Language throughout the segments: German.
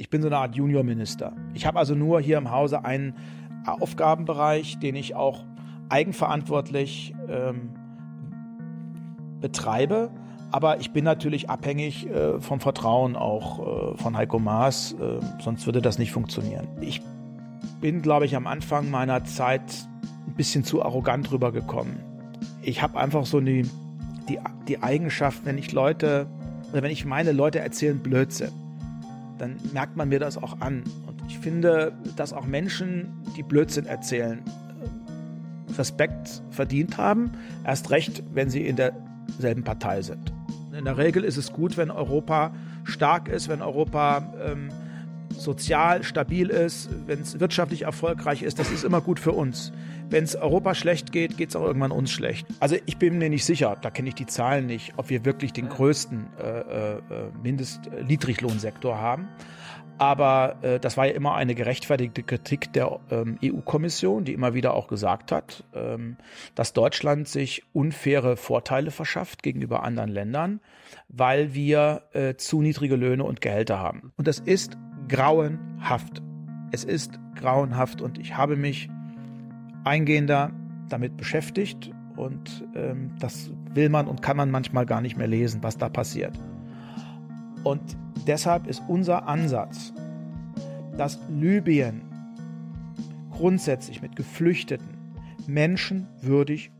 Ich bin so eine Art Juniorminister. Ich habe also nur hier im Hause einen Aufgabenbereich, den ich auch eigenverantwortlich ähm, betreibe. Aber ich bin natürlich abhängig äh, vom Vertrauen auch äh, von Heiko Maas, äh, sonst würde das nicht funktionieren. Ich bin, glaube ich, am Anfang meiner Zeit ein bisschen zu arrogant rübergekommen. Ich habe einfach so die, die, die Eigenschaft, wenn ich Leute, oder wenn ich meine, Leute erzählen Blödsinn, dann merkt man mir das auch an. Und ich finde, dass auch Menschen, die Blödsinn erzählen, Respekt verdient haben. Erst recht, wenn sie in derselben Partei sind. In der Regel ist es gut, wenn Europa stark ist, wenn Europa ähm, sozial stabil ist, wenn es wirtschaftlich erfolgreich ist. Das ist immer gut für uns. Wenn es Europa schlecht geht, geht es auch irgendwann uns schlecht. Also ich bin mir nicht sicher, da kenne ich die Zahlen nicht, ob wir wirklich den größten äh, äh, Mindest-Niedriglohnsektor haben. Aber äh, das war ja immer eine gerechtfertigte Kritik der ähm, EU-Kommission, die immer wieder auch gesagt hat, ähm, dass Deutschland sich unfaire Vorteile verschafft gegenüber anderen Ländern, weil wir äh, zu niedrige Löhne und Gehälter haben. Und das ist grauenhaft. Es ist grauenhaft und ich habe mich eingehender damit beschäftigt und ähm, das will man und kann man manchmal gar nicht mehr lesen, was da passiert. Und deshalb ist unser Ansatz, dass Libyen grundsätzlich mit Geflüchteten menschenwürdig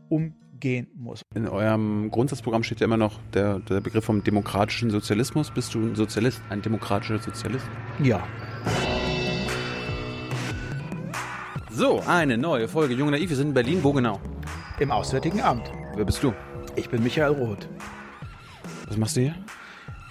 umgehen muss. In eurem Grundsatzprogramm steht ja immer noch der, der Begriff vom demokratischen Sozialismus. Bist du ein Sozialist, ein demokratischer Sozialist? Ja. So, eine neue Folge Jung Naiv. Wir sind in Berlin. Wo genau? Im Auswärtigen Amt. Wer bist du? Ich bin Michael Roth. Was machst du hier?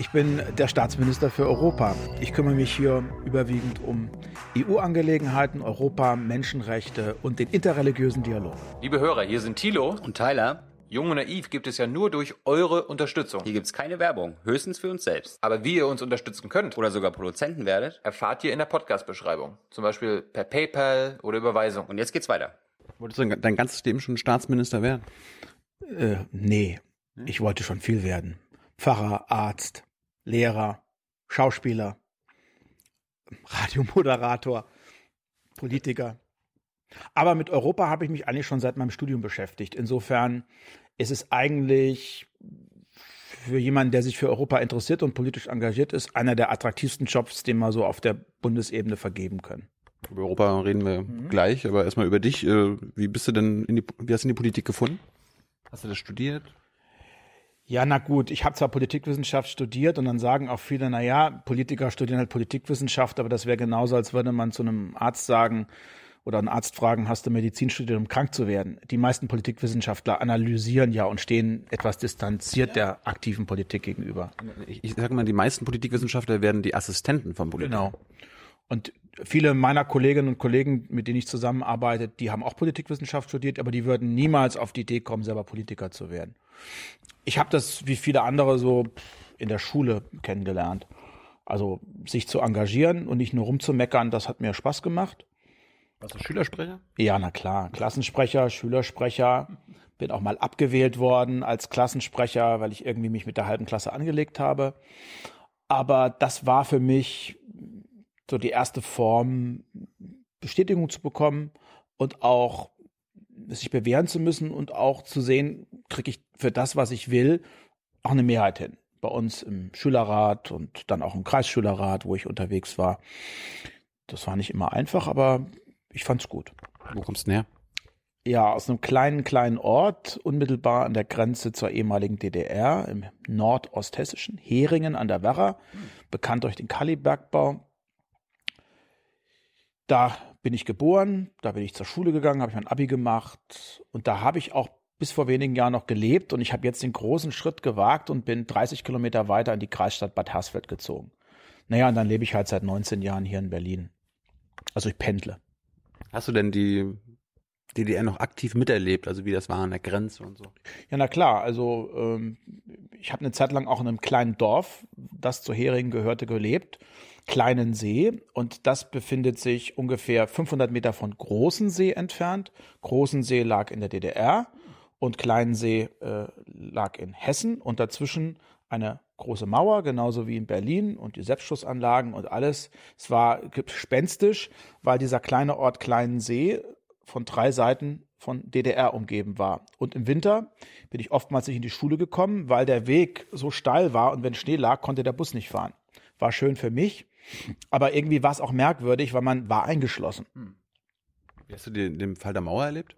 Ich bin der Staatsminister für Europa. Ich kümmere mich hier überwiegend um EU-Angelegenheiten, Europa, Menschenrechte und den interreligiösen Dialog. Liebe Hörer, hier sind Thilo und Tyler. Jung und Naiv gibt es ja nur durch eure Unterstützung. Hier gibt es keine Werbung, höchstens für uns selbst. Aber wie ihr uns unterstützen könnt oder sogar Produzenten werdet, erfahrt ihr in der Podcast-Beschreibung. Zum Beispiel per PayPal oder Überweisung. Und jetzt geht's weiter. Wolltest du dein ganzes Leben schon Staatsminister werden? Äh, nee. Ich wollte schon viel werden. Pfarrer, Arzt, Lehrer, Schauspieler, Radiomoderator, Politiker. Aber mit Europa habe ich mich eigentlich schon seit meinem Studium beschäftigt. Insofern ist es eigentlich für jemanden, der sich für Europa interessiert und politisch engagiert ist, einer der attraktivsten Jobs, den wir so auf der Bundesebene vergeben können. Über Europa reden wir mhm. gleich, aber erstmal über dich. Äh, wie bist du denn in die, wie hast du in die Politik gefunden? Hast du das studiert? Ja, na gut, ich habe zwar Politikwissenschaft studiert und dann sagen auch viele, na ja, Politiker studieren halt Politikwissenschaft, aber das wäre genauso, als würde man zu einem Arzt sagen oder einen Arzt fragen, hast du Medizin studiert, um krank zu werden? Die meisten Politikwissenschaftler analysieren ja und stehen etwas distanziert der aktiven Politik gegenüber. Ich, ich sage mal, die meisten Politikwissenschaftler werden die Assistenten von Politikern. Genau. Und viele meiner Kolleginnen und Kollegen, mit denen ich zusammenarbeite, die haben auch Politikwissenschaft studiert, aber die würden niemals auf die Idee kommen, selber Politiker zu werden. Ich habe das wie viele andere so in der Schule kennengelernt. Also sich zu engagieren und nicht nur rumzumeckern, das hat mir Spaß gemacht. Warst du Schülersprecher? Ja, na klar. Klassensprecher, Schülersprecher. Bin auch mal abgewählt worden als Klassensprecher, weil ich irgendwie mich mit der halben Klasse angelegt habe. Aber das war für mich so die erste Form, Bestätigung zu bekommen und auch sich bewähren zu müssen und auch zu sehen, kriege ich für das, was ich will, auch eine Mehrheit hin. Bei uns im Schülerrat und dann auch im Kreisschülerrat, wo ich unterwegs war. Das war nicht immer einfach, aber ich fand's gut. Wo kommst du her? Ja, aus einem kleinen, kleinen Ort, unmittelbar an der Grenze zur ehemaligen DDR, im nordosthessischen, Heringen an der Werra, bekannt durch den Kalibergbau. Da bin ich geboren, da bin ich zur Schule gegangen, habe ich mein Abi gemacht und da habe ich auch bis vor wenigen Jahren noch gelebt und ich habe jetzt den großen Schritt gewagt und bin 30 Kilometer weiter in die Kreisstadt Bad Hersfeld gezogen. Naja, und dann lebe ich halt seit 19 Jahren hier in Berlin. Also ich pendle. Hast du denn die DDR noch aktiv miterlebt, also wie das war an der Grenze und so? Ja, na klar. Also ähm, ich habe eine Zeit lang auch in einem kleinen Dorf, das zu Heringen gehörte, gelebt kleinen See und das befindet sich ungefähr 500 Meter von Großen See entfernt. Großen See lag in der DDR und Kleinen See äh, lag in Hessen und dazwischen eine große Mauer, genauso wie in Berlin und die Selbstschussanlagen und alles. Es war gespenstisch, weil dieser kleine Ort Kleinensee von drei Seiten von DDR umgeben war. Und im Winter bin ich oftmals nicht in die Schule gekommen, weil der Weg so steil war und wenn Schnee lag, konnte der Bus nicht fahren. War schön für mich, aber irgendwie war es auch merkwürdig, weil man war eingeschlossen. Wie hast du den, den Fall der Mauer erlebt?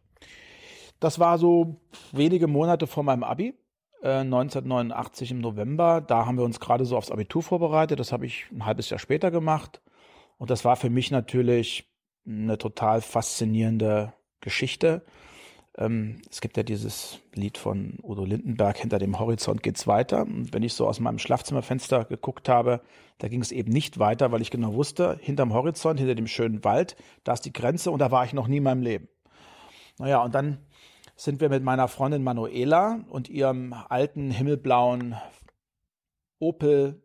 Das war so wenige Monate vor meinem Abi. 1989 äh, im November. Da haben wir uns gerade so aufs Abitur vorbereitet. Das habe ich ein halbes Jahr später gemacht. Und das war für mich natürlich eine total faszinierende Geschichte. Ähm, es gibt ja dieses Lied von Udo Lindenberg, Hinter dem Horizont geht's weiter. Und wenn ich so aus meinem Schlafzimmerfenster geguckt habe, da ging es eben nicht weiter, weil ich genau wusste, hinterm Horizont, hinter dem schönen Wald, da ist die Grenze und da war ich noch nie in meinem Leben. Naja, und dann sind wir mit meiner Freundin Manuela und ihrem alten himmelblauen Opel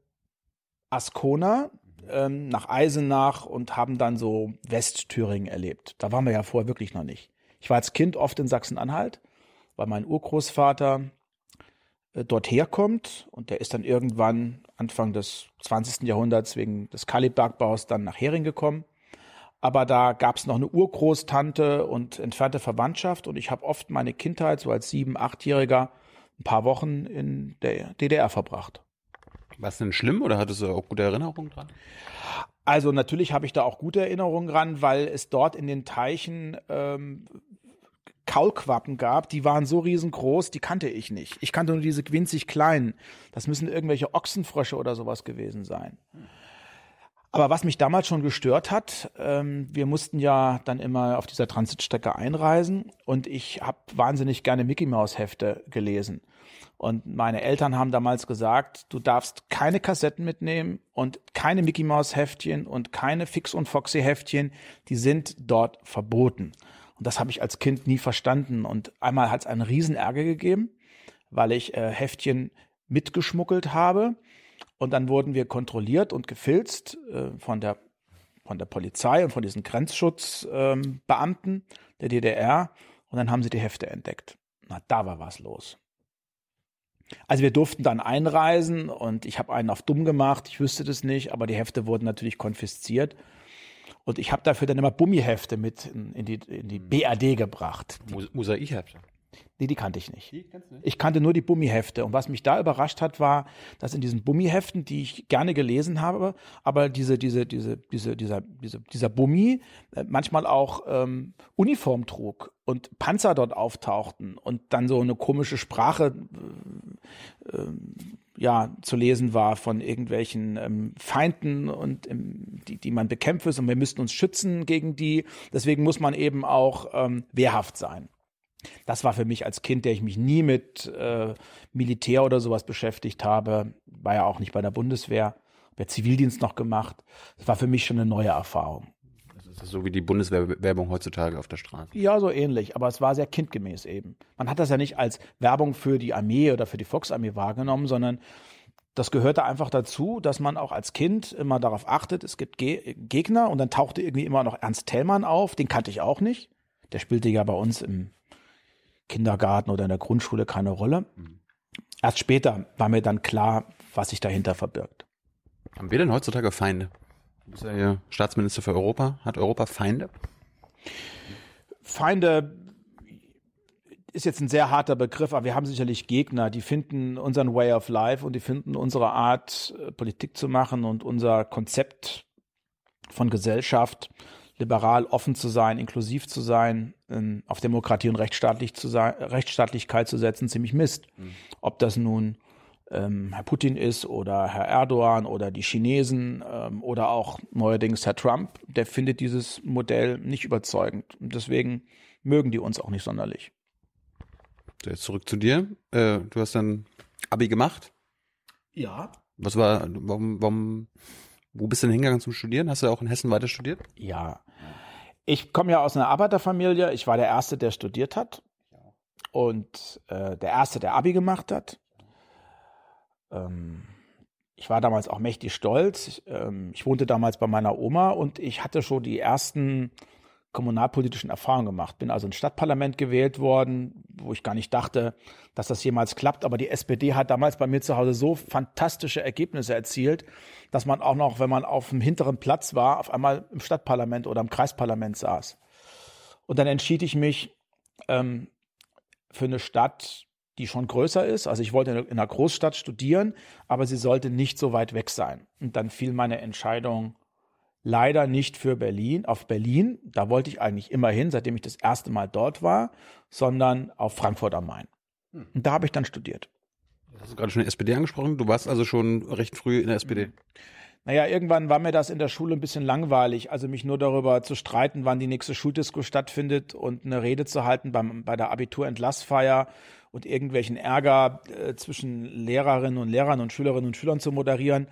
Ascona ähm, nach Eisenach und haben dann so Westthüringen erlebt. Da waren wir ja vorher wirklich noch nicht. Ich war als Kind oft in Sachsen-Anhalt, weil mein Urgroßvater äh, dort herkommt und der ist dann irgendwann Anfang des 20. Jahrhunderts wegen des Kalibergbaus dann nach Hering gekommen aber da gab es noch eine Urgroßtante und entfernte Verwandtschaft und ich habe oft meine Kindheit so als sieben, achtjähriger ein paar Wochen in der DDR verbracht. War es denn schlimm oder hattest du auch gute Erinnerungen dran? Also natürlich habe ich da auch gute Erinnerungen dran, weil es dort in den Teichen ähm, Kaulquappen gab, die waren so riesengroß, die kannte ich nicht. Ich kannte nur diese winzig kleinen. Das müssen irgendwelche Ochsenfrösche oder sowas gewesen sein. Aber was mich damals schon gestört hat, ähm, wir mussten ja dann immer auf dieser Transitstrecke einreisen und ich habe wahnsinnig gerne Mickey Mouse Hefte gelesen. Und meine Eltern haben damals gesagt, du darfst keine Kassetten mitnehmen und keine Mickey Mouse Heftchen und keine Fix und Foxy Heftchen, die sind dort verboten. Und das habe ich als Kind nie verstanden. Und einmal hat es einen riesen Ärger gegeben, weil ich äh, Heftchen mitgeschmuggelt habe und dann wurden wir kontrolliert und gefilzt äh, von der von der Polizei und von diesen Grenzschutzbeamten ähm, der DDR. Und dann haben sie die Hefte entdeckt. Na, da war was los. Also wir durften dann einreisen und ich habe einen auf dumm gemacht. Ich wüsste das nicht, aber die Hefte wurden natürlich konfisziert. Und ich habe dafür dann immer Bummihefte mit in, in, die, in die BAD gebracht. Mosaikhefte. Nee, die kannte ich nicht. Ich kannte nur die Bummihefte. Und was mich da überrascht hat, war, dass in diesen Bummiheften, die ich gerne gelesen habe, aber diese, diese, diese, diese, dieser, diese, dieser Bummi äh, manchmal auch ähm, Uniform trug und Panzer dort auftauchten und dann so eine komische Sprache äh, äh, ja zu lesen war von irgendwelchen ähm, Feinden und ähm, die, die man bekämpft ist und wir müssten uns schützen gegen die. Deswegen muss man eben auch ähm, wehrhaft sein. Das war für mich als Kind, der ich mich nie mit äh, Militär oder sowas beschäftigt habe, war ja auch nicht bei der Bundeswehr, habe Zivildienst noch gemacht. Das war für mich schon eine neue Erfahrung. Das ist so wie die Bundeswehrwerbung heutzutage auf der Straße. Ja, so ähnlich, aber es war sehr kindgemäß eben. Man hat das ja nicht als Werbung für die Armee oder für die Volksarmee wahrgenommen, sondern das gehörte einfach dazu, dass man auch als Kind immer darauf achtet, es gibt Ge Gegner und dann tauchte irgendwie immer noch Ernst Thälmann auf, den kannte ich auch nicht. Der spielte ja bei uns im Kindergarten oder in der Grundschule keine Rolle. Mhm. Erst später war mir dann klar, was sich dahinter verbirgt. Haben wir denn heutzutage Feinde? Du bist ja hier Staatsminister für Europa. Hat Europa Feinde? Feinde ist jetzt ein sehr harter Begriff, aber wir haben sicherlich Gegner, die finden unseren Way of Life und die finden unsere Art, äh, Politik zu machen und unser Konzept von Gesellschaft liberal offen zu sein, inklusiv zu sein, ähm, auf Demokratie und Rechtsstaatlich zu sein, Rechtsstaatlichkeit zu setzen, ziemlich Mist. Mhm. Ob das nun ähm, Herr Putin ist oder Herr Erdogan oder die Chinesen ähm, oder auch neuerdings Herr Trump, der findet dieses Modell nicht überzeugend. Und deswegen mögen die uns auch nicht sonderlich. Jetzt zurück zu dir. Äh, du hast dann Abi gemacht. Ja. Was war, warum, warum wo bist du denn hingegangen zum Studieren? Hast du auch in Hessen weiter studiert? Ja. Ich komme ja aus einer Arbeiterfamilie. Ich war der Erste, der studiert hat. Und äh, der Erste, der Abi gemacht hat. Ähm, ich war damals auch mächtig stolz. Ich, ähm, ich wohnte damals bei meiner Oma und ich hatte schon die ersten kommunalpolitischen Erfahrungen gemacht. Bin also ins Stadtparlament gewählt worden, wo ich gar nicht dachte, dass das jemals klappt. Aber die SPD hat damals bei mir zu Hause so fantastische Ergebnisse erzielt, dass man auch noch, wenn man auf dem hinteren Platz war, auf einmal im Stadtparlament oder im Kreisparlament saß. Und dann entschied ich mich ähm, für eine Stadt, die schon größer ist. Also ich wollte in einer Großstadt studieren, aber sie sollte nicht so weit weg sein. Und dann fiel meine Entscheidung leider nicht für Berlin, auf Berlin, da wollte ich eigentlich immer hin, seitdem ich das erste Mal dort war, sondern auf Frankfurt am Main. Hm. Und da habe ich dann studiert. Du hast gerade schon die SPD angesprochen. Du warst also schon recht früh in der SPD. Naja, irgendwann war mir das in der Schule ein bisschen langweilig, also mich nur darüber zu streiten, wann die nächste Schuldisco stattfindet und eine Rede zu halten beim, bei der Abiturentlassfeier und irgendwelchen Ärger äh, zwischen Lehrerinnen und Lehrern und Schülerinnen und Schülern zu moderieren.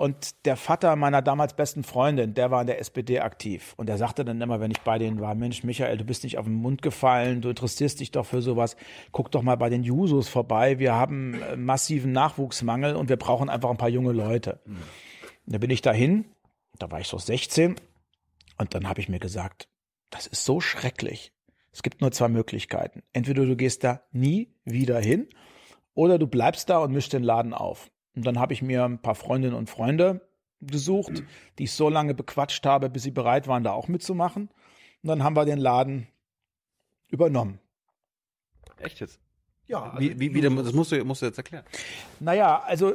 Und der Vater meiner damals besten Freundin, der war in der SPD aktiv. Und der sagte dann immer, wenn ich bei denen war, Mensch, Michael, du bist nicht auf den Mund gefallen, du interessierst dich doch für sowas. Guck doch mal bei den Jusos vorbei. Wir haben äh, massiven Nachwuchsmangel und wir brauchen einfach ein paar junge Leute. Mhm. Da bin ich dahin, da war ich so 16. Und dann habe ich mir gesagt, das ist so schrecklich. Es gibt nur zwei Möglichkeiten. Entweder du gehst da nie wieder hin oder du bleibst da und mischst den Laden auf. Und dann habe ich mir ein paar Freundinnen und Freunde gesucht, die ich so lange bequatscht habe, bis sie bereit waren, da auch mitzumachen. Und dann haben wir den Laden übernommen. Echt jetzt? Ja. Also wie, wie, wie, das musst du, musst du jetzt erklären. Naja, also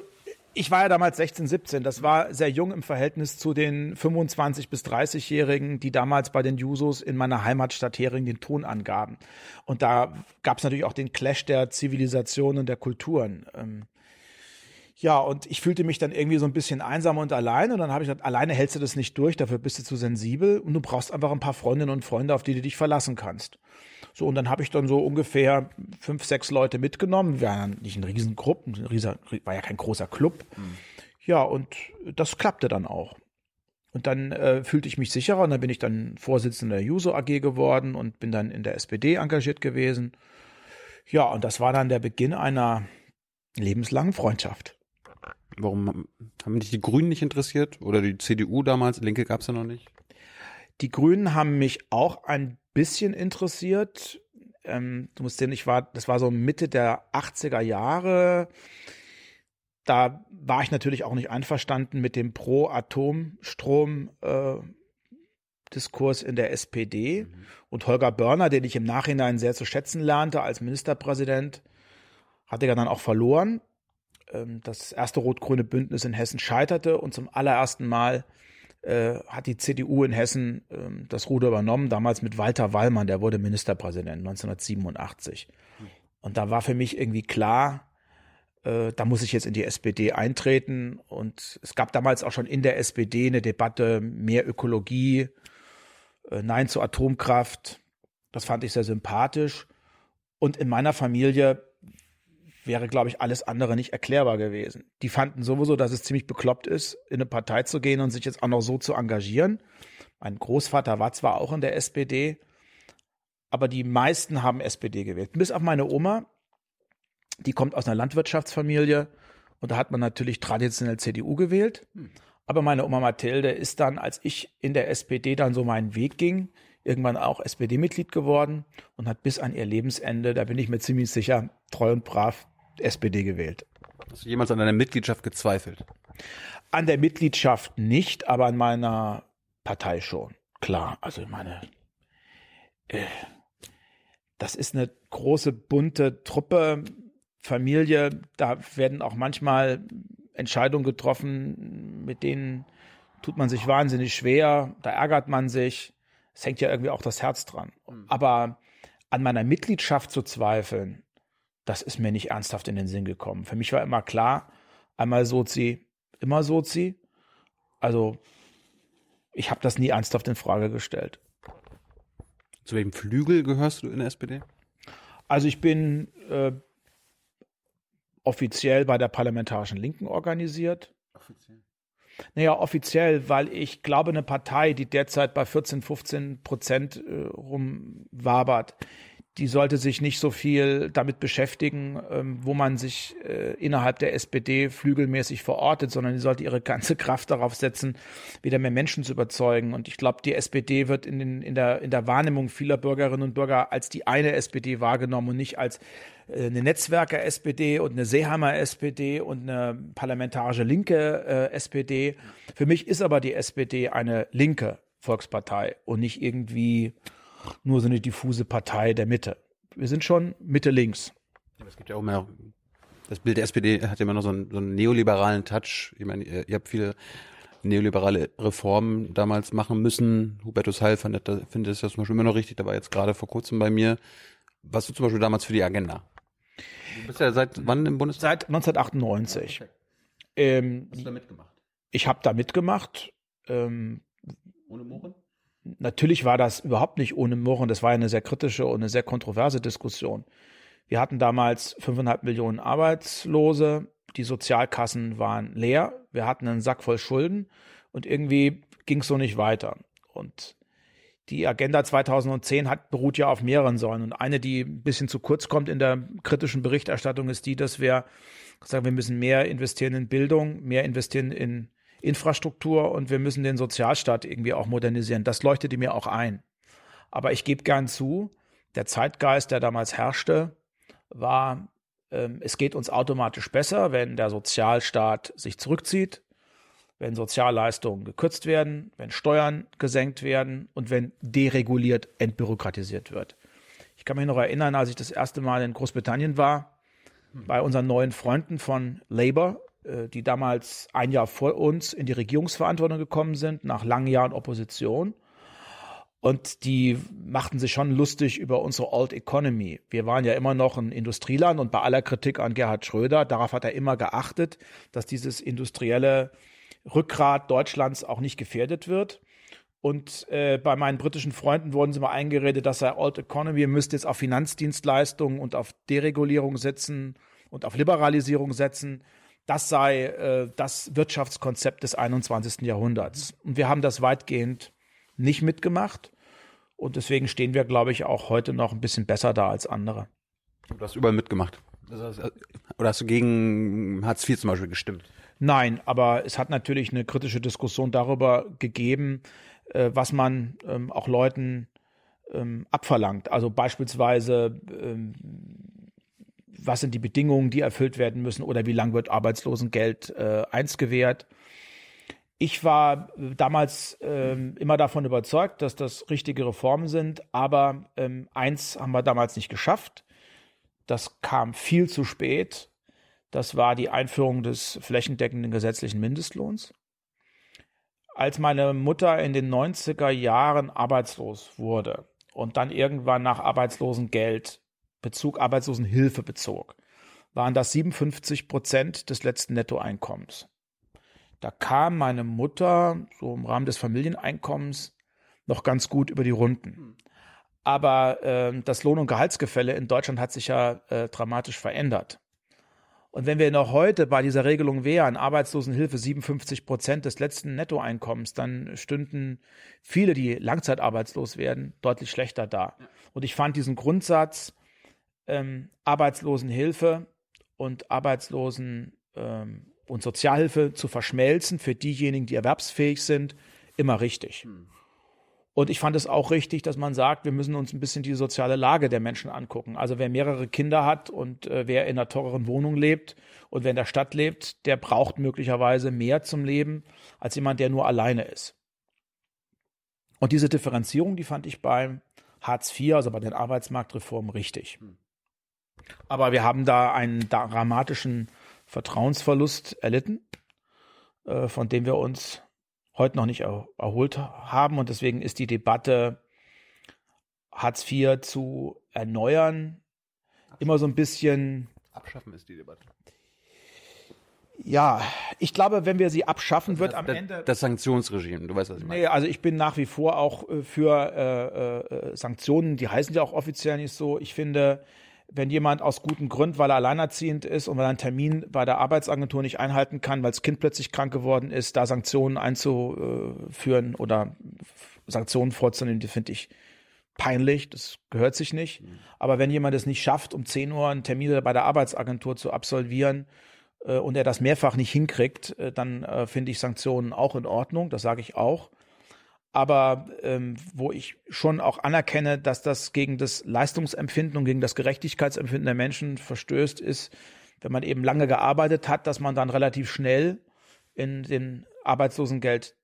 ich war ja damals 16, 17. Das war sehr jung im Verhältnis zu den 25 bis 30-Jährigen, die damals bei den Jusos in meiner Heimatstadt Hering den Ton angaben. Und da gab es natürlich auch den Clash der Zivilisationen und der Kulturen. Ja, und ich fühlte mich dann irgendwie so ein bisschen einsam und allein. Und dann habe ich gesagt, alleine hältst du das nicht durch, dafür bist du zu sensibel und du brauchst einfach ein paar Freundinnen und Freunde, auf die du dich verlassen kannst. So, und dann habe ich dann so ungefähr fünf, sechs Leute mitgenommen. Wir waren nicht ein Riesengruppe, ein Rieser, war ja kein großer Club. Mhm. Ja, und das klappte dann auch. Und dann äh, fühlte ich mich sicherer und dann bin ich dann Vorsitzender der Juso AG geworden und bin dann in der SPD engagiert gewesen. Ja, und das war dann der Beginn einer lebenslangen Freundschaft. Warum haben dich die Grünen nicht interessiert? Oder die CDU damals? Linke gab es ja noch nicht. Die Grünen haben mich auch ein bisschen interessiert. Ähm, du musst sehen, ich war, das war so Mitte der 80er Jahre. Da war ich natürlich auch nicht einverstanden mit dem Pro-Atomstrom-Diskurs äh, in der SPD. Mhm. Und Holger Börner, den ich im Nachhinein sehr zu schätzen lernte als Ministerpräsident, hatte ja dann auch verloren. Ähm, das erste rot-grüne Bündnis in Hessen scheiterte und zum allerersten Mal äh, hat die CDU in Hessen äh, das Ruder übernommen, damals mit Walter Wallmann, der wurde Ministerpräsident 1987. Und da war für mich irgendwie klar, äh, da muss ich jetzt in die SPD eintreten. Und es gab damals auch schon in der SPD eine Debatte, mehr Ökologie, äh, Nein zur Atomkraft. Das fand ich sehr sympathisch. Und in meiner Familie wäre, glaube ich, alles andere nicht erklärbar gewesen. Die fanden sowieso, dass es ziemlich bekloppt ist, in eine Partei zu gehen und sich jetzt auch noch so zu engagieren. Mein Großvater war zwar auch in der SPD, aber die meisten haben SPD gewählt. Bis auf meine Oma, die kommt aus einer Landwirtschaftsfamilie und da hat man natürlich traditionell CDU gewählt. Aber meine Oma Mathilde ist dann, als ich in der SPD dann so meinen Weg ging, irgendwann auch SPD-Mitglied geworden und hat bis an ihr Lebensende, da bin ich mir ziemlich sicher, treu und brav SPD gewählt. Hast du jemals an deiner Mitgliedschaft gezweifelt? An der Mitgliedschaft nicht, aber an meiner Partei schon. Klar, also ich meine, äh, das ist eine große, bunte Truppe, Familie. Da werden auch manchmal Entscheidungen getroffen, mit denen tut man sich wahnsinnig schwer. Da ärgert man sich. Es hängt ja irgendwie auch das Herz dran. Mhm. Aber an meiner Mitgliedschaft zu zweifeln, das ist mir nicht ernsthaft in den Sinn gekommen. Für mich war immer klar, einmal Sozi, immer Sozi. Also ich habe das nie ernsthaft in Frage gestellt. Zu welchem Flügel gehörst du in der SPD? Also ich bin äh, offiziell bei der Parlamentarischen Linken organisiert. Offiziell? Naja, offiziell, weil ich glaube, eine Partei, die derzeit bei 14, 15 Prozent äh, rumwabert, die sollte sich nicht so viel damit beschäftigen, ähm, wo man sich äh, innerhalb der SPD flügelmäßig verortet, sondern die sollte ihre ganze Kraft darauf setzen, wieder mehr Menschen zu überzeugen. Und ich glaube, die SPD wird in, den, in, der, in der Wahrnehmung vieler Bürgerinnen und Bürger als die eine SPD wahrgenommen und nicht als äh, eine Netzwerker-SPD und eine Seeheimer-SPD und eine parlamentarische linke äh, SPD. Für mich ist aber die SPD eine linke Volkspartei und nicht irgendwie nur so eine diffuse Partei der Mitte. Wir sind schon Mitte-links. Es gibt ja auch mehr, das Bild der SPD hat ja immer noch so einen, so einen neoliberalen Touch. Ich meine, ihr, ihr habt viele neoliberale Reformen damals machen müssen. Hubertus Heil findet, findet das ja zum Beispiel immer noch richtig. Da war jetzt gerade vor kurzem bei mir. Was du zum Beispiel damals für die Agenda? Du bist ja seit wann im Bundestag? Seit 1998. Okay. Ähm, Hast du da mitgemacht? Ich habe da mitgemacht. Ähm, Ohne Mohren? Natürlich war das überhaupt nicht ohne Murren. Das war eine sehr kritische und eine sehr kontroverse Diskussion. Wir hatten damals fünfeinhalb Millionen Arbeitslose. Die Sozialkassen waren leer. Wir hatten einen Sack voll Schulden und irgendwie ging es so nicht weiter. Und die Agenda 2010 hat, beruht ja auf mehreren Säulen. Und eine, die ein bisschen zu kurz kommt in der kritischen Berichterstattung, ist die, dass wir sagen, wir müssen mehr investieren in Bildung, mehr investieren in Infrastruktur und wir müssen den Sozialstaat irgendwie auch modernisieren. Das leuchtete mir auch ein. Aber ich gebe gern zu, der Zeitgeist, der damals herrschte, war, ähm, es geht uns automatisch besser, wenn der Sozialstaat sich zurückzieht, wenn Sozialleistungen gekürzt werden, wenn Steuern gesenkt werden und wenn dereguliert, entbürokratisiert wird. Ich kann mich noch erinnern, als ich das erste Mal in Großbritannien war, bei unseren neuen Freunden von Labour, die damals ein Jahr vor uns in die Regierungsverantwortung gekommen sind, nach langen Jahren Opposition. Und die machten sich schon lustig über unsere Old Economy. Wir waren ja immer noch ein Industrieland und bei aller Kritik an Gerhard Schröder, darauf hat er immer geachtet, dass dieses industrielle Rückgrat Deutschlands auch nicht gefährdet wird. Und äh, bei meinen britischen Freunden wurden sie mal eingeredet, dass er Old Economy müsste jetzt auf Finanzdienstleistungen und auf Deregulierung setzen und auf Liberalisierung setzen das sei äh, das Wirtschaftskonzept des 21. Jahrhunderts. Und wir haben das weitgehend nicht mitgemacht. Und deswegen stehen wir, glaube ich, auch heute noch ein bisschen besser da als andere. Du hast überall mitgemacht. Oder hast du gegen Hartz IV zum Beispiel gestimmt? Nein, aber es hat natürlich eine kritische Diskussion darüber gegeben, äh, was man ähm, auch Leuten ähm, abverlangt. Also beispielsweise ähm, was sind die Bedingungen, die erfüllt werden müssen oder wie lang wird Arbeitslosengeld äh, eins gewährt. Ich war damals ähm, immer davon überzeugt, dass das richtige Reformen sind, aber ähm, eins haben wir damals nicht geschafft. Das kam viel zu spät. Das war die Einführung des flächendeckenden gesetzlichen Mindestlohns. Als meine Mutter in den 90er Jahren arbeitslos wurde und dann irgendwann nach Arbeitslosengeld Bezug Arbeitslosenhilfe bezog, waren das 57 Prozent des letzten Nettoeinkommens. Da kam meine Mutter so im Rahmen des Familieneinkommens noch ganz gut über die Runden. Aber äh, das Lohn- und Gehaltsgefälle in Deutschland hat sich ja äh, dramatisch verändert. Und wenn wir noch heute bei dieser Regelung wären, Arbeitslosenhilfe 57 Prozent des letzten Nettoeinkommens, dann stünden viele, die langzeitarbeitslos werden, deutlich schlechter da. Und ich fand diesen Grundsatz, ähm, Arbeitslosenhilfe und Arbeitslosen ähm, und Sozialhilfe zu verschmelzen für diejenigen, die erwerbsfähig sind, immer richtig. Hm. Und ich fand es auch richtig, dass man sagt, wir müssen uns ein bisschen die soziale Lage der Menschen angucken. Also wer mehrere Kinder hat und äh, wer in einer teureren Wohnung lebt und wer in der Stadt lebt, der braucht möglicherweise mehr zum Leben als jemand, der nur alleine ist. Und diese Differenzierung, die fand ich beim Hartz IV, also bei den Arbeitsmarktreformen, richtig. Hm. Aber wir haben da einen dramatischen Vertrauensverlust erlitten, äh, von dem wir uns heute noch nicht erholt haben. Und deswegen ist die Debatte, Hartz IV zu erneuern, immer so ein bisschen. Abschaffen ist die Debatte. Ja, ich glaube, wenn wir sie abschaffen, wird das, am das, Ende. Das Sanktionsregime, du weißt, was ich meine. Nee, also ich bin nach wie vor auch äh, für äh, äh, Sanktionen, die heißen ja auch offiziell nicht so. Ich finde, wenn jemand aus gutem Grund, weil er alleinerziehend ist und weil er einen Termin bei der Arbeitsagentur nicht einhalten kann, weil das Kind plötzlich krank geworden ist, da Sanktionen einzuführen oder Sanktionen vorzunehmen, die finde ich peinlich, das gehört sich nicht. Aber wenn jemand es nicht schafft, um 10 Uhr einen Termin bei der Arbeitsagentur zu absolvieren äh, und er das mehrfach nicht hinkriegt, äh, dann äh, finde ich Sanktionen auch in Ordnung, das sage ich auch. Aber ähm, wo ich schon auch anerkenne, dass das gegen das Leistungsempfinden und gegen das Gerechtigkeitsempfinden der Menschen verstößt, ist, wenn man eben lange gearbeitet hat, dass man dann relativ schnell in den Arbeitslosengeld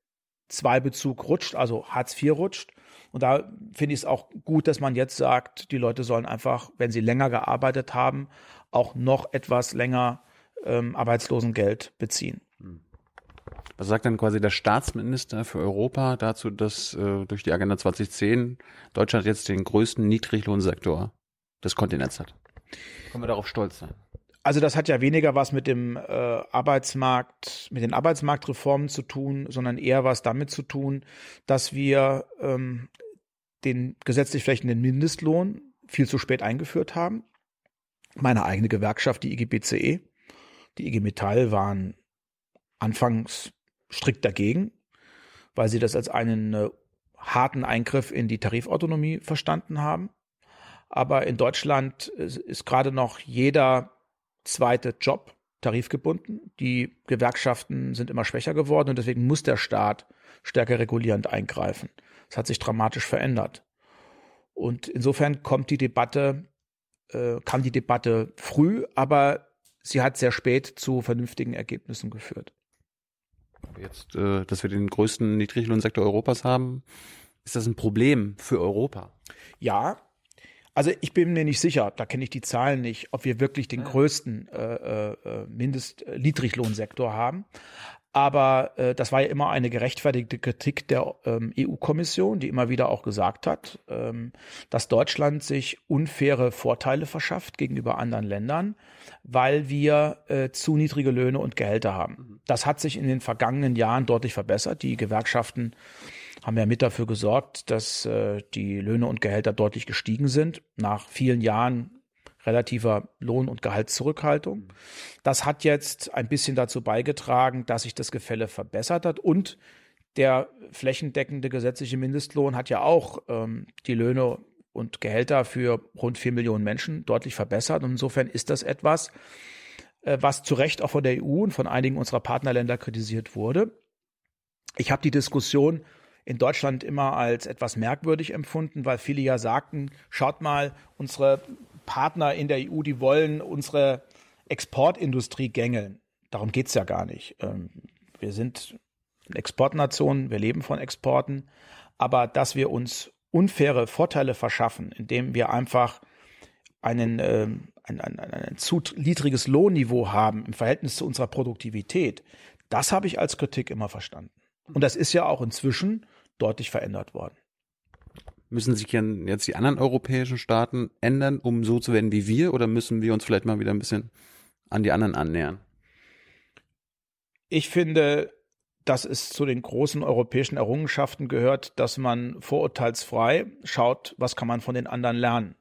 2 Bezug rutscht, also Hartz IV rutscht. Und da finde ich es auch gut, dass man jetzt sagt, die Leute sollen einfach, wenn sie länger gearbeitet haben, auch noch etwas länger ähm, Arbeitslosengeld beziehen. Was sagt dann quasi der Staatsminister für Europa dazu, dass äh, durch die Agenda 2010 Deutschland jetzt den größten Niedriglohnsektor des Kontinents hat? Können wir darauf stolz sein? Also das hat ja weniger was mit dem äh, Arbeitsmarkt, mit den Arbeitsmarktreformen zu tun, sondern eher was damit zu tun, dass wir ähm, den gesetzlich flächenden Mindestlohn viel zu spät eingeführt haben. Meine eigene Gewerkschaft, die IGBCE, die IG Metall waren anfangs strikt dagegen, weil sie das als einen äh, harten Eingriff in die Tarifautonomie verstanden haben. Aber in Deutschland ist, ist gerade noch jeder zweite Job tarifgebunden. Die Gewerkschaften sind immer schwächer geworden und deswegen muss der Staat stärker regulierend eingreifen. Das hat sich dramatisch verändert. Und insofern kommt die Debatte, äh, kam die Debatte früh, aber sie hat sehr spät zu vernünftigen Ergebnissen geführt. Jetzt, äh, dass wir den größten Niedriglohnsektor Europas haben, ist das ein Problem für Europa? Ja, also ich bin mir nicht sicher, da kenne ich die Zahlen nicht, ob wir wirklich den größten äh, äh, äh, Niedriglohnsektor haben. Aber äh, das war ja immer eine gerechtfertigte Kritik der ähm, EU-Kommission, die immer wieder auch gesagt hat, ähm, dass Deutschland sich unfaire Vorteile verschafft gegenüber anderen Ländern, weil wir äh, zu niedrige Löhne und Gehälter haben. Das hat sich in den vergangenen Jahren deutlich verbessert. Die Gewerkschaften haben ja mit dafür gesorgt, dass äh, die Löhne und Gehälter deutlich gestiegen sind nach vielen Jahren relativer Lohn- und Gehaltszurückhaltung. Das hat jetzt ein bisschen dazu beigetragen, dass sich das Gefälle verbessert hat und der flächendeckende gesetzliche Mindestlohn hat ja auch ähm, die Löhne und Gehälter für rund vier Millionen Menschen deutlich verbessert. Und insofern ist das etwas, äh, was zu Recht auch von der EU und von einigen unserer Partnerländer kritisiert wurde. Ich habe die Diskussion in Deutschland immer als etwas merkwürdig empfunden, weil viele ja sagten, schaut mal, unsere Partner in der EU, die wollen unsere Exportindustrie gängeln. Darum geht's ja gar nicht. Ähm, wir sind eine Exportnation, wir leben von Exporten, aber dass wir uns unfaire Vorteile verschaffen, indem wir einfach einen, ein, ein, ein, ein zu niedriges Lohnniveau haben im Verhältnis zu unserer Produktivität, das habe ich als Kritik immer verstanden. Und das ist ja auch inzwischen deutlich verändert worden. Müssen sich jetzt die anderen europäischen Staaten ändern, um so zu werden wie wir, oder müssen wir uns vielleicht mal wieder ein bisschen an die anderen annähern? Ich finde, dass es zu den großen europäischen Errungenschaften gehört, dass man vorurteilsfrei schaut, was kann man von den anderen lernen.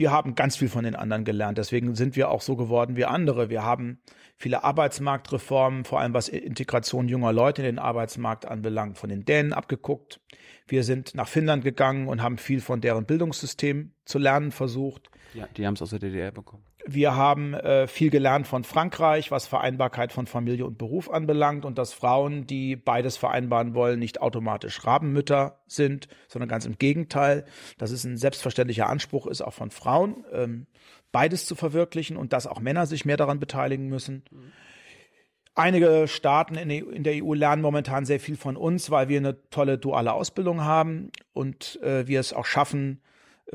Wir haben ganz viel von den anderen gelernt, deswegen sind wir auch so geworden wie andere. Wir haben viele Arbeitsmarktreformen, vor allem was Integration junger Leute in den Arbeitsmarkt anbelangt, von den Dänen abgeguckt. Wir sind nach Finnland gegangen und haben viel von deren Bildungssystem zu lernen versucht. Ja, die haben es aus der DDR bekommen. Wir haben äh, viel gelernt von Frankreich, was Vereinbarkeit von Familie und Beruf anbelangt und dass Frauen, die beides vereinbaren wollen, nicht automatisch Rabenmütter sind, sondern ganz im Gegenteil, dass es ein selbstverständlicher Anspruch ist, auch von Frauen, ähm, beides zu verwirklichen und dass auch Männer sich mehr daran beteiligen müssen. Mhm. Einige Staaten in der EU lernen momentan sehr viel von uns, weil wir eine tolle duale Ausbildung haben und äh, wir es auch schaffen,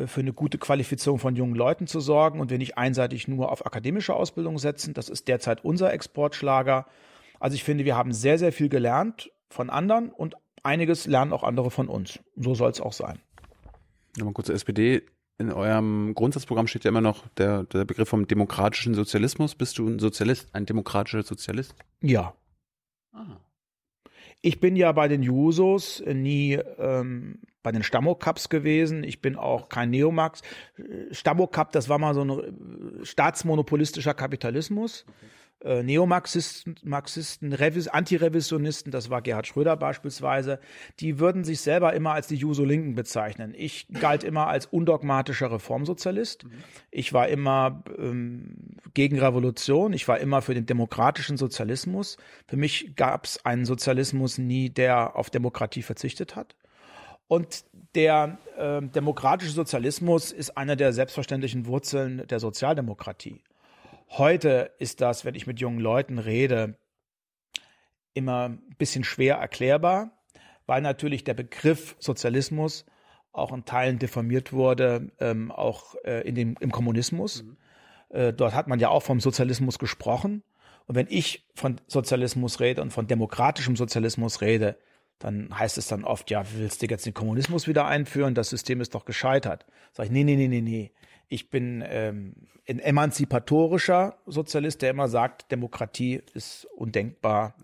für eine gute Qualifizierung von jungen Leuten zu sorgen und wir nicht einseitig nur auf akademische Ausbildung setzen. Das ist derzeit unser Exportschlager. Also ich finde, wir haben sehr, sehr viel gelernt von anderen und einiges lernen auch andere von uns. So soll es auch sein. Nochmal kurz zur SPD in eurem Grundsatzprogramm steht ja immer noch der, der Begriff vom demokratischen Sozialismus. Bist du ein Sozialist, ein demokratischer Sozialist? Ja. Ah. Ich bin ja bei den Jusos nie ähm, bei den Stammocups gewesen. Ich bin auch kein Neomax. Stammocup, das war mal so ein äh, staatsmonopolistischer Kapitalismus. Okay. äh, Neomarxisten, Marxisten, Revis, Antirevisionisten, das war Gerhard Schröder beispielsweise, die würden sich selber immer als die Juso Linken bezeichnen. Ich galt immer als undogmatischer Reformsozialist. Ich war immer ähm, gegen Revolution. Ich war immer für den demokratischen Sozialismus. Für mich gab es einen Sozialismus nie, der auf Demokratie verzichtet hat. Und der äh, demokratische Sozialismus ist eine der selbstverständlichen Wurzeln der Sozialdemokratie. Heute ist das, wenn ich mit jungen Leuten rede, immer ein bisschen schwer erklärbar, weil natürlich der Begriff Sozialismus auch in Teilen deformiert wurde, ähm, auch äh, in dem, im Kommunismus. Mhm. Äh, dort hat man ja auch vom Sozialismus gesprochen. Und wenn ich von Sozialismus rede und von demokratischem Sozialismus rede, dann heißt es dann oft, ja, willst du jetzt den Kommunismus wieder einführen? Das System ist doch gescheitert. Sag ich, nee, nee, nee, nee, nee. Ich bin ähm, ein emanzipatorischer Sozialist, der immer sagt, Demokratie ist undenkbar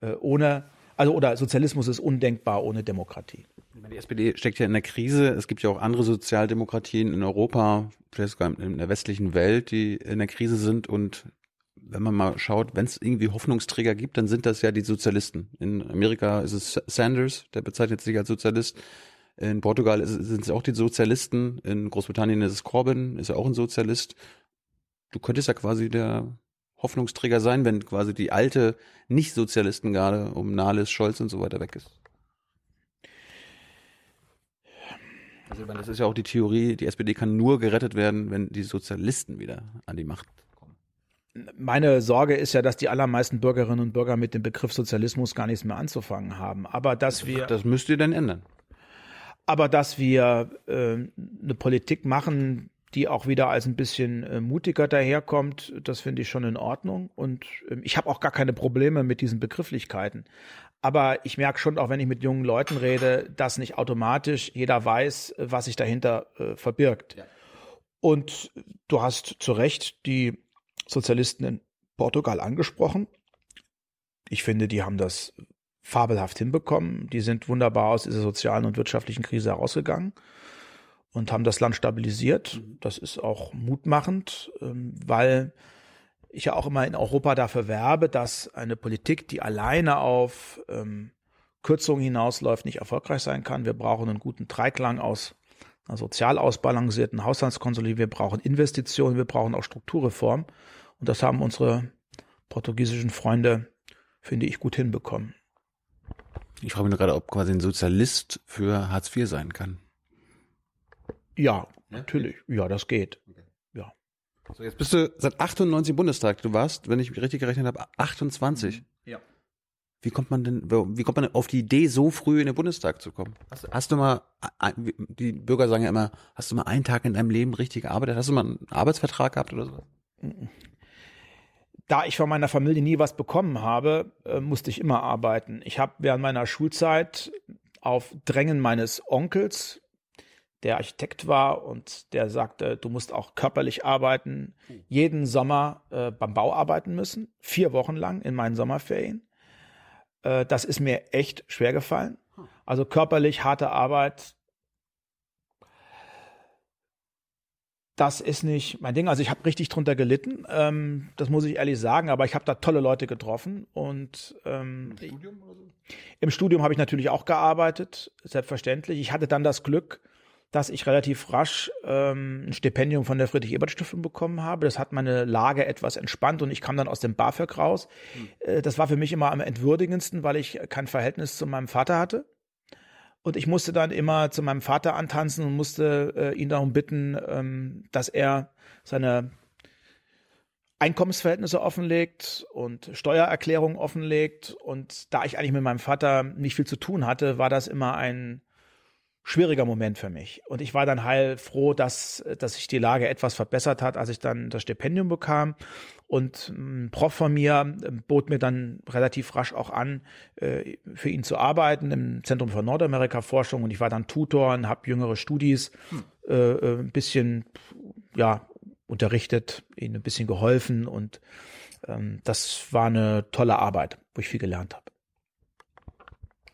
äh, ohne, also oder Sozialismus ist undenkbar ohne Demokratie. Die SPD steckt ja in der Krise. Es gibt ja auch andere Sozialdemokratien in Europa, vielleicht sogar in der westlichen Welt, die in der Krise sind und wenn man mal schaut, wenn es irgendwie Hoffnungsträger gibt, dann sind das ja die Sozialisten. In Amerika ist es Sanders, der bezeichnet sich als Sozialist. In Portugal sind es auch die Sozialisten. In Großbritannien ist es Corbyn, ist ja auch ein Sozialist. Du könntest ja quasi der Hoffnungsträger sein, wenn quasi die alte Nicht-Sozialistengarde um Nahles, Scholz und so weiter weg ist. Also das ist ja auch die Theorie, die SPD kann nur gerettet werden, wenn die Sozialisten wieder an die Macht meine Sorge ist ja, dass die allermeisten Bürgerinnen und Bürger mit dem Begriff Sozialismus gar nichts mehr anzufangen haben. Aber dass wir. Das müsst ihr dann ändern. Aber dass wir äh, eine Politik machen, die auch wieder als ein bisschen äh, mutiger daherkommt, das finde ich schon in Ordnung. Und äh, ich habe auch gar keine Probleme mit diesen Begrifflichkeiten. Aber ich merke schon, auch wenn ich mit jungen Leuten rede, dass nicht automatisch jeder weiß, was sich dahinter äh, verbirgt. Ja. Und du hast zu Recht die Sozialisten in Portugal angesprochen. Ich finde, die haben das fabelhaft hinbekommen. Die sind wunderbar aus dieser sozialen und wirtschaftlichen Krise herausgegangen und haben das Land stabilisiert. Das ist auch mutmachend, ähm, weil ich ja auch immer in Europa dafür werbe, dass eine Politik, die alleine auf ähm, Kürzungen hinausläuft, nicht erfolgreich sein kann. Wir brauchen einen guten Dreiklang aus einer sozial ausbalancierten Haushaltskonsolidierung. Wir brauchen Investitionen, wir brauchen auch Strukturreform. Und das haben unsere portugiesischen Freunde, finde ich, gut hinbekommen. Ich frage mich nur gerade, ob quasi ein Sozialist für Hartz IV sein kann. Ja, natürlich. Ja, das geht. Ja. So, jetzt bist du seit 98 im Bundestag. Du warst, wenn ich mich richtig gerechnet habe, 28. Mhm. Ja. Wie kommt man denn, wie kommt man auf die Idee, so früh in den Bundestag zu kommen? Hast, hast, du mal, die Bürger sagen ja immer, hast du mal einen Tag in deinem Leben richtig gearbeitet? Hast du mal einen Arbeitsvertrag gehabt oder so? Da ich von meiner Familie nie was bekommen habe, äh, musste ich immer arbeiten. Ich habe während meiner Schulzeit auf Drängen meines Onkels, der Architekt war und der sagte, du musst auch körperlich arbeiten, jeden Sommer äh, beim Bau arbeiten müssen, vier Wochen lang in meinen Sommerferien. Äh, das ist mir echt schwer gefallen. Also körperlich harte Arbeit, das ist nicht mein Ding. Also ich habe richtig drunter gelitten, ähm, das muss ich ehrlich sagen, aber ich habe da tolle Leute getroffen und ähm, im Studium oder so? Im Studium habe ich natürlich auch gearbeitet, selbstverständlich. Ich hatte dann das Glück, dass ich relativ rasch ähm, ein Stipendium von der Friedrich-Ebert-Stiftung bekommen habe. Das hat meine Lage etwas entspannt und ich kam dann aus dem BAföG raus. Hm. Äh, das war für mich immer am entwürdigendsten, weil ich kein Verhältnis zu meinem Vater hatte. Und ich musste dann immer zu meinem Vater antanzen und musste äh, ihn darum bitten, ähm, dass er seine Einkommensverhältnisse offenlegt und Steuererklärungen offenlegt. Und da ich eigentlich mit meinem Vater nicht viel zu tun hatte, war das immer ein schwieriger Moment für mich. Und ich war dann heilfroh, dass, dass sich die Lage etwas verbessert hat, als ich dann das Stipendium bekam. Und ein Prof von mir ähm, bot mir dann relativ rasch auch an, äh, für ihn zu arbeiten im Zentrum für Nordamerika-Forschung. Und ich war dann Tutor und habe jüngere Studis hm. äh, äh, ein bisschen ja, unterrichtet, ihnen ein bisschen geholfen. Und ähm, das war eine tolle Arbeit, wo ich viel gelernt habe.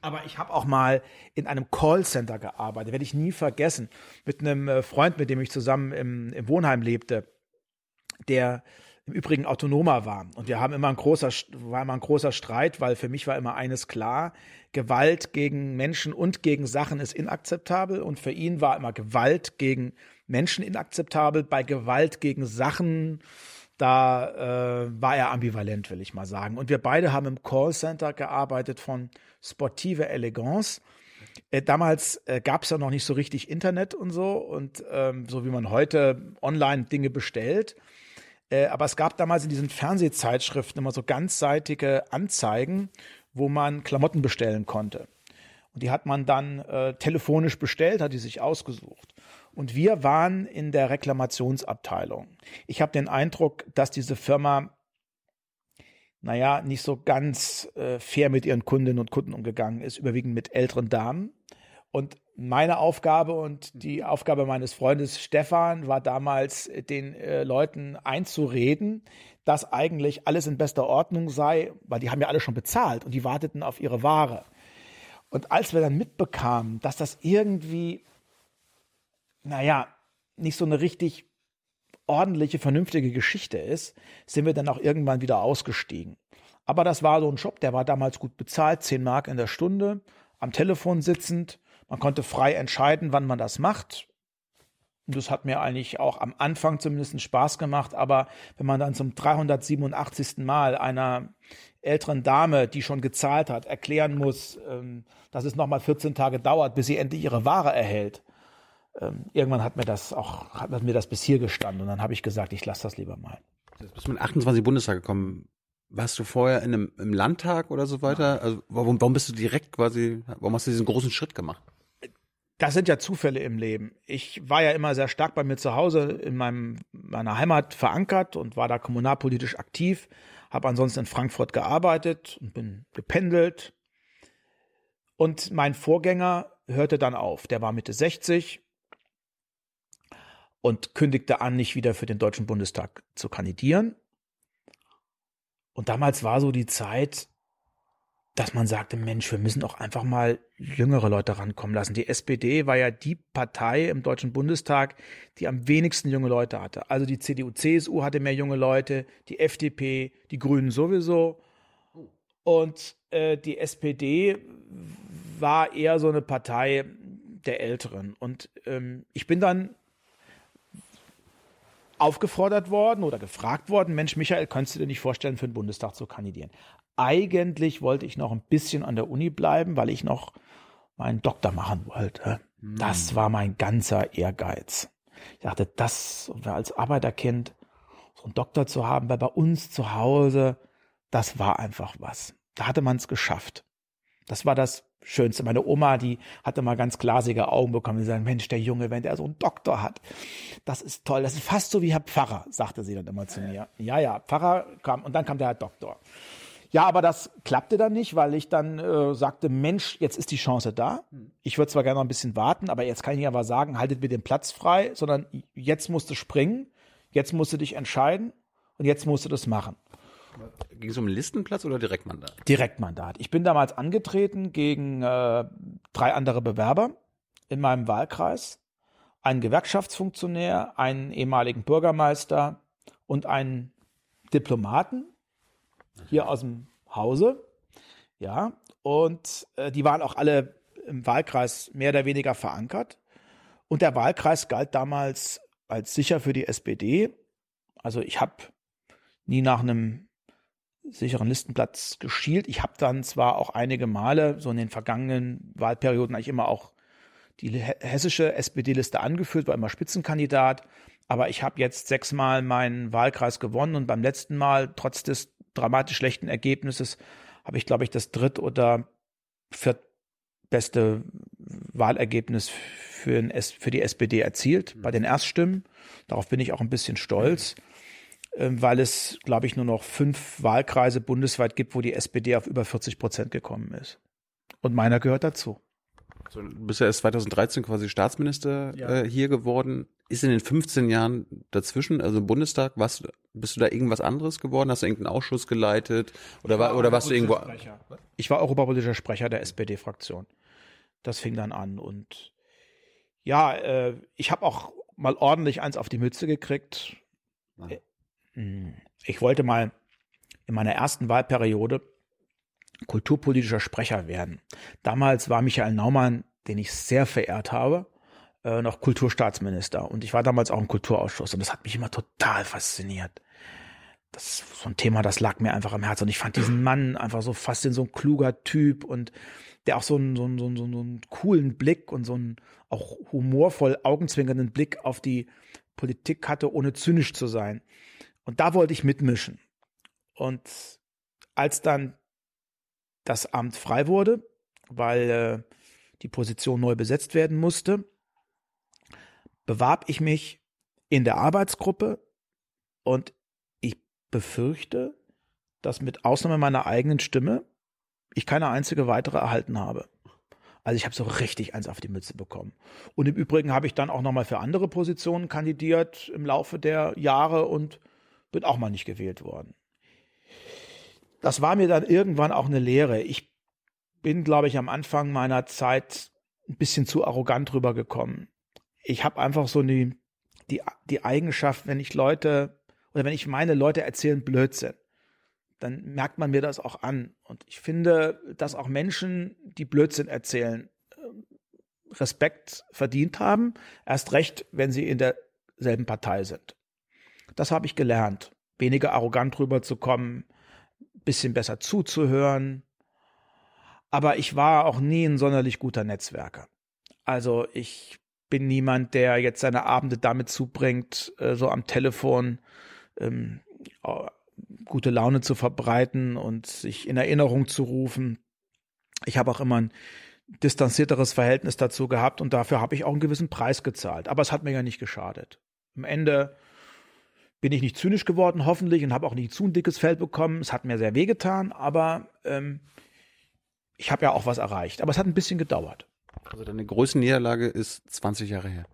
Aber ich habe auch mal in einem Callcenter gearbeitet, werde ich nie vergessen, mit einem äh, Freund, mit dem ich zusammen im, im Wohnheim lebte, der im Übrigen autonomer war. Und wir haben immer ein großer, war immer ein großer Streit, weil für mich war immer eines klar, Gewalt gegen Menschen und gegen Sachen ist inakzeptabel. Und für ihn war immer Gewalt gegen Menschen inakzeptabel. Bei Gewalt gegen Sachen, da äh, war er ambivalent, will ich mal sagen. Und wir beide haben im Callcenter gearbeitet von Sportive Elegance. Äh, damals äh, gab es ja noch nicht so richtig Internet und so und ähm, so wie man heute online Dinge bestellt. Äh, aber es gab damals in diesen Fernsehzeitschriften immer so ganzseitige Anzeigen, wo man Klamotten bestellen konnte. Und die hat man dann äh, telefonisch bestellt, hat die sich ausgesucht. Und wir waren in der Reklamationsabteilung. Ich habe den Eindruck, dass diese Firma, naja, nicht so ganz äh, fair mit ihren Kundinnen und Kunden umgegangen ist, überwiegend mit älteren Damen. Und meine Aufgabe und die Aufgabe meines Freundes Stefan war damals, den äh, Leuten einzureden, dass eigentlich alles in bester Ordnung sei, weil die haben ja alle schon bezahlt und die warteten auf ihre Ware. Und als wir dann mitbekamen, dass das irgendwie, naja, nicht so eine richtig ordentliche, vernünftige Geschichte ist, sind wir dann auch irgendwann wieder ausgestiegen. Aber das war so ein Job, der war damals gut bezahlt, 10 Mark in der Stunde, am Telefon sitzend man konnte frei entscheiden, wann man das macht. Und das hat mir eigentlich auch am Anfang zumindest Spaß gemacht. Aber wenn man dann zum 387. Mal einer älteren Dame, die schon gezahlt hat, erklären muss, ähm, dass es nochmal 14 Tage dauert, bis sie endlich ihre Ware erhält, ähm, irgendwann hat mir das auch, hat mir das bis hier gestanden. Und dann habe ich gesagt, ich lasse das lieber mal. Jetzt bist du mit 28 Bundestag gekommen. Warst du vorher in einem, im Landtag oder so weiter? Also warum, warum bist du direkt quasi, warum hast du diesen großen Schritt gemacht? das sind ja Zufälle im Leben. Ich war ja immer sehr stark bei mir zu Hause in meinem, meiner Heimat verankert und war da kommunalpolitisch aktiv, habe ansonsten in Frankfurt gearbeitet und bin gependelt. Und mein Vorgänger hörte dann auf. Der war Mitte 60 und kündigte an, nicht wieder für den Deutschen Bundestag zu kandidieren. Und damals war so die Zeit, dass man sagte, Mensch, wir müssen auch einfach mal jüngere Leute rankommen lassen. Die SPD war ja die Partei im Deutschen Bundestag, die am wenigsten junge Leute hatte. Also die CDU, CSU hatte mehr junge Leute, die FDP, die Grünen sowieso. Und äh, die SPD war eher so eine Partei der Älteren. Und ähm, ich bin dann aufgefordert worden oder gefragt worden, Mensch, Michael, könntest du dir nicht vorstellen, für den Bundestag zu kandidieren? Eigentlich wollte ich noch ein bisschen an der Uni bleiben, weil ich noch meinen Doktor machen wollte. Hm. Das war mein ganzer Ehrgeiz. Ich dachte, das als Arbeiterkind so einen Doktor zu haben, weil bei uns zu Hause, das war einfach was. Da hatte man es geschafft. Das war das Schönste. Meine Oma, die hatte mal ganz glasige Augen bekommen. Sie sagen, Mensch, der Junge, wenn der so einen Doktor hat, das ist toll. Das ist fast so wie Herr Pfarrer, sagte sie dann immer zu mir. Ja, ja, Pfarrer kam und dann kam der Herr Doktor. Ja, aber das klappte dann nicht, weil ich dann äh, sagte, Mensch, jetzt ist die Chance da. Ich würde zwar gerne noch ein bisschen warten, aber jetzt kann ich aber sagen, haltet mir den Platz frei, sondern jetzt musst du springen, jetzt musst du dich entscheiden und jetzt musst du das machen. Ging es um Listenplatz oder Direktmandat? Direktmandat. Ich bin damals angetreten gegen äh, drei andere Bewerber in meinem Wahlkreis. Einen Gewerkschaftsfunktionär, einen ehemaligen Bürgermeister und einen Diplomaten hier aus dem Hause. Ja, und äh, die waren auch alle im Wahlkreis mehr oder weniger verankert. Und der Wahlkreis galt damals als sicher für die SPD. Also ich habe nie nach einem sicheren Listenplatz geschielt. Ich habe dann zwar auch einige Male, so in den vergangenen Wahlperioden, eigentlich immer auch die hessische SPD-Liste angeführt, war immer Spitzenkandidat. Aber ich habe jetzt sechsmal meinen Wahlkreis gewonnen und beim letzten Mal, trotz des dramatisch schlechten Ergebnisses habe ich, glaube ich, das dritt- oder viertbeste Wahlergebnis für, für die SPD erzielt bei den Erststimmen. Darauf bin ich auch ein bisschen stolz, ähm, weil es, glaube ich, nur noch fünf Wahlkreise bundesweit gibt, wo die SPD auf über 40 Prozent gekommen ist. Und meiner gehört dazu. So, du bist ja erst 2013 quasi Staatsminister Ja. äh, hier geworden. Ist in den 15 Jahren dazwischen, also im Bundestag, was, bist du da irgendwas anderes geworden? Hast du irgendeinen Ausschuss geleitet? Oder, war, oder warst du irgendwo? Ich war europapolitischer Sprecher der SPD-Fraktion. Das fing dann an. Und ja, äh, ich habe auch mal ordentlich eins auf die Mütze gekriegt. Ah. Mh. Ich wollte mal in meiner ersten Wahlperiode kulturpolitischer Sprecher werden. Damals war Michael Naumann, den ich sehr verehrt habe, äh, noch Kulturstaatsminister. Und ich war damals auch im Kulturausschuss und das hat mich immer total fasziniert. Das ist so ein Thema, das lag mir einfach am Herzen. Und ich fand diesen Mann einfach so in so ein kluger Typ und der auch so einen, so einen, so einen, so einen coolen Blick und so einen auch humorvoll augenzwinkernden Blick auf die Politik hatte, ohne zynisch zu sein. Und da wollte ich mitmischen. Und als dann das Amt frei wurde, weil äh, die Position neu besetzt werden musste, bewarb ich mich in der Arbeitsgruppe und ich befürchte, dass mit Ausnahme meiner eigenen Stimme ich keine einzige weitere erhalten habe. Also ich habe so richtig eins auf die Mütze bekommen. Und im Übrigen habe ich dann auch nochmal für andere Positionen kandidiert im Laufe der Jahre und bin auch mal nicht gewählt worden. Das war mir dann irgendwann auch eine Lehre. Ich bin, glaube ich, am Anfang meiner Zeit ein bisschen zu arrogant rübergekommen ich habe einfach so die, die, die Eigenschaft, wenn ich Leute oder wenn ich meine, Leute erzählen Blödsinn, dann merkt man mir das auch an. Und ich finde, dass auch Menschen, die Blödsinn erzählen, äh, Respekt verdient haben, erst recht, wenn sie in derselben Partei sind. Das habe ich gelernt, weniger arrogant rüberzukommen, bisschen besser zuzuhören. Aber ich war auch nie ein sonderlich guter Netzwerker. Also ich bin niemand, der jetzt seine Abende damit zubringt, äh, so am Telefon ähm, gute Laune zu verbreiten und sich in Erinnerung zu rufen. Ich habe auch immer ein distanzierteres Verhältnis dazu gehabt und dafür habe ich auch einen gewissen Preis gezahlt. Aber es hat mir ja nicht geschadet. Am Ende bin ich nicht zynisch geworden, hoffentlich, und habe auch nicht zu ein dickes Feld bekommen. Es hat mir sehr wehgetan, aber ähm, ich habe ja auch was erreicht. Aber es hat ein bisschen gedauert. Also deine größte Niederlage ist 20 Jahre her.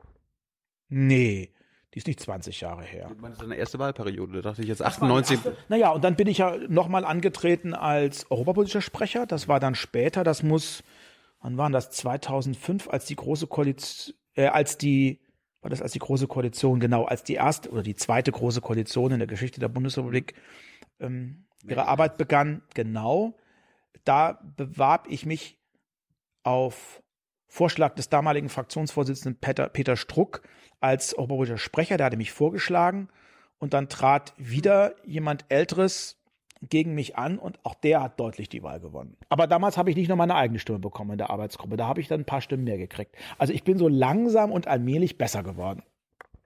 Nee, die ist nicht 20 Jahre her. Du meinst deine erste Wahlperiode, da dachte ich jetzt 98. Naja, und dann bin ich ja nochmal angetreten als europapolitischer Sprecher. Das war dann später, das muss, wann waren das? 2005, als die große Koalition, äh, als die, war das als die große Koalition, genau, als die erste oder die zweite große Koalition in der Geschichte der Bundesrepublik ähm, ihre Arbeit begann, genau. Da bewarb ich mich auf Vorschlag des damaligen Fraktionsvorsitzenden Peter, Peter Struck als europapolitischer Sprecher, der hatte mich vorgeschlagen und dann trat wieder jemand Älteres gegen mich an und auch der hat deutlich die Wahl gewonnen. Aber damals habe ich nicht nur meine eigene Stimme bekommen in der Arbeitsgruppe, da habe ich dann ein paar Stimmen mehr gekriegt. Also ich bin so langsam und allmählich besser geworden.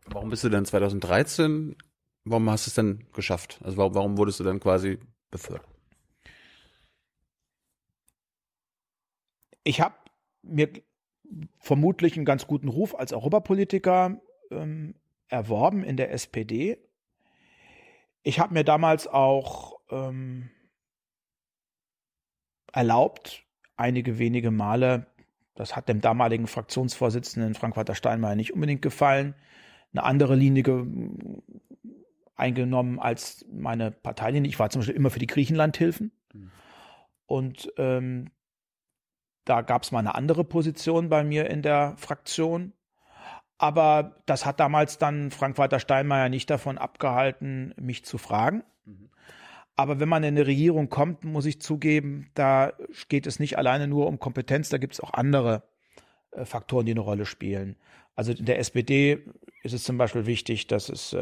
Warum bist du denn 2013, warum hast du es denn geschafft? Also warum, warum wurdest du dann quasi befördert? Ich habe mir vermutlich einen ganz guten Ruf als Europapolitiker ähm, erworben in der SPD. Ich habe mir damals auch ähm, erlaubt, einige wenige Male, das hat dem damaligen Fraktionsvorsitzenden Frank-Walter Steinmeier nicht unbedingt gefallen, eine andere Linie eingenommen als meine Parteilinie. Ich war zum Beispiel immer für die Griechenlandhilfen. Mhm. Und ähm, da gab es mal eine andere Position bei mir in der Fraktion. Aber das hat damals dann Frank-Walter Steinmeier nicht davon abgehalten, mich zu fragen. Mhm. Aber wenn man in eine Regierung kommt, muss ich zugeben, da geht es nicht alleine nur um Kompetenz, da gibt es auch andere äh, Faktoren, die eine Rolle spielen. Also in der SPD ist es zum Beispiel wichtig, dass es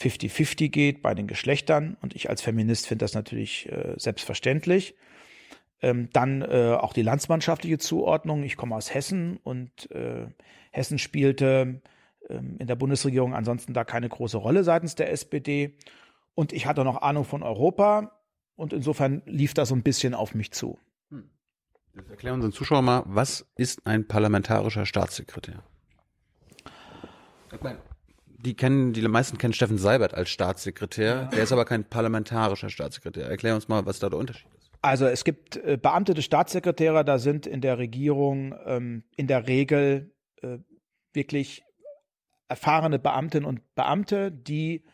50-50 äh, geht bei den Geschlechtern. Und ich als Feminist finde das natürlich äh, selbstverständlich. Ähm, dann äh, auch die landsmannschaftliche Zuordnung. Ich komme aus Hessen und Hessen spielte ähm, in der Bundesregierung ansonsten da keine große Rolle seitens der SPD. Und ich hatte noch Ahnung von Europa und insofern lief das so ein bisschen auf mich zu. Hm. Jetzt erklären unseren Zuschauern mal, was ist ein parlamentarischer Staatssekretär? Die kennen, die meisten kennen Steffen Seibert als Staatssekretär. Ja. Der ist aber kein parlamentarischer Staatssekretär. Erklär uns mal, was da der Unterschied ist. Also es gibt äh, beamtete Staatssekretäre, da sind in der Regierung ähm, in der Regel äh, wirklich erfahrene Beamtinnen und Beamte, die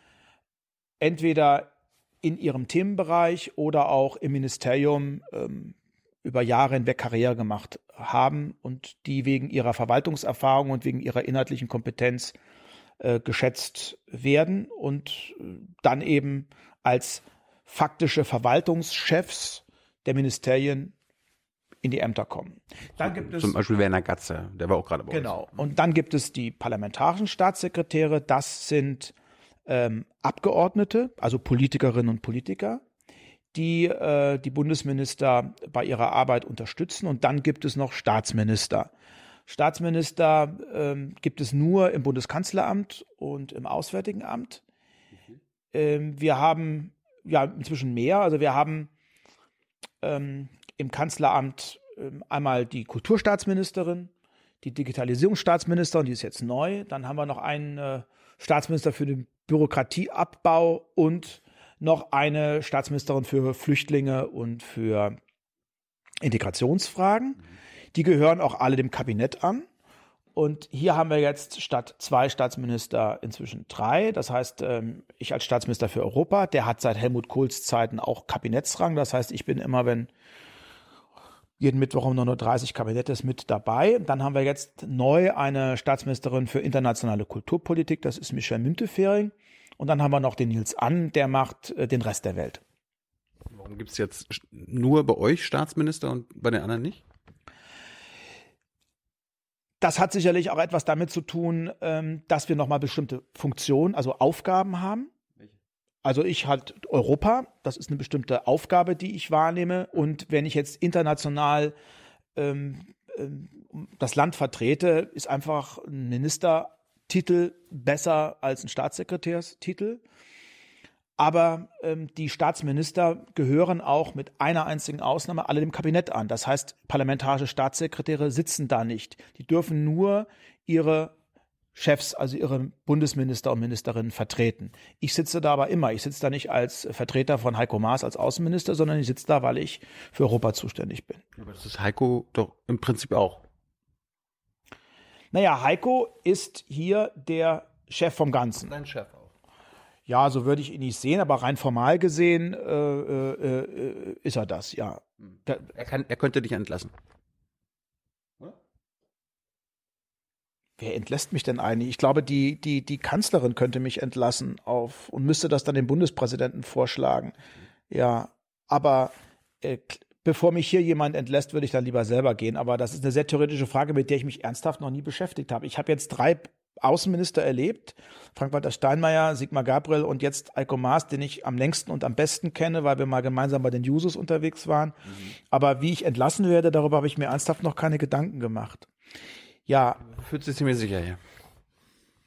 entweder in ihrem Themenbereich oder auch im Ministerium ähm, über Jahre hinweg Karriere gemacht haben und die wegen ihrer Verwaltungserfahrung und wegen ihrer inhaltlichen Kompetenz äh, geschätzt werden und äh, dann eben als faktische Verwaltungschefs der Ministerien in die Ämter kommen. Dann gibt es Zum Beispiel Werner Gatze, der war auch gerade bei uns. Genau. Und dann gibt es die parlamentarischen Staatssekretäre. Das sind ähm, Abgeordnete, also Politikerinnen und Politiker, die äh, die Bundesminister bei ihrer Arbeit unterstützen. Und dann gibt es noch Staatsminister. Staatsminister ähm, gibt es nur im Bundeskanzleramt und im Auswärtigen Amt. Ähm, wir haben ja inzwischen mehr. Also wir haben ähm, im Kanzleramt ähm, einmal die Kulturstaatsministerin, die Digitalisierungsstaatsministerin, die ist jetzt neu. Dann haben wir noch einen äh, Staatsminister für den Bürokratieabbau und noch eine Staatsministerin für Flüchtlinge und für Integrationsfragen. Die gehören auch alle dem Kabinett an. Und hier haben wir jetzt statt zwei Staatsminister inzwischen drei. Das heißt, ähm, ich als Staatsminister für Europa, der hat seit Helmut Kohls Zeiten auch Kabinettsrang. Das heißt, ich bin immer, wenn jeden Mittwoch um 9.30 Uhr Kabinett ist mit dabei. Dann haben wir jetzt neu eine Staatsministerin für internationale Kulturpolitik. Das ist Michelle Müntefering. Und dann haben wir noch den Nils Ann, der macht äh, den Rest der Welt. Warum gibt es jetzt nur bei euch Staatsminister und bei den anderen nicht? Das hat sicherlich auch etwas damit zu tun, ähm, dass wir nochmal bestimmte Funktionen, also Aufgaben haben. Also ich halt Europa, das ist eine bestimmte Aufgabe, die ich wahrnehme. Und wenn ich jetzt international ähm, ähm, das Land vertrete, ist einfach ein Ministertitel besser als ein Staatssekretärstitel. Aber ähm, die Staatsminister gehören auch mit einer einzigen Ausnahme alle dem Kabinett an. Das heißt, parlamentarische Staatssekretäre sitzen da nicht. Die dürfen nur ihre Chefs, also ihre Bundesminister und Ministerinnen vertreten. Ich sitze da aber immer. Ich sitze da nicht als Vertreter von Heiko Maas als Außenminister, sondern ich sitze da, weil ich für Europa zuständig bin. Aber das ist Heiko doch im Prinzip auch. Naja, Heiko ist hier der Chef vom Ganzen. Dein Chef auch. Ja, so würde ich ihn nicht sehen, aber rein formal gesehen äh, äh, äh, ist er das, ja. Da, Er, kann, er könnte dich entlassen. Wer entlässt mich denn eigentlich? Ich glaube, die, die, die Kanzlerin könnte mich entlassen auf und müsste das dann dem Bundespräsidenten vorschlagen. Ja, aber äh, bevor mich hier jemand entlässt, würde ich dann lieber selber gehen. Aber das ist eine sehr theoretische Frage, mit der ich mich ernsthaft noch nie beschäftigt habe. Ich habe jetzt drei Außenminister erlebt. Frank-Walter Steinmeier, Sigmar Gabriel und jetzt Eiko Maas, den ich am längsten und am besten kenne, weil wir mal gemeinsam bei den Jusos unterwegs waren. Aber wie ich entlassen werde, darüber habe ich mir ernsthaft noch keine Gedanken gemacht. Ja, Fühlt sich ziemlich sicher hier.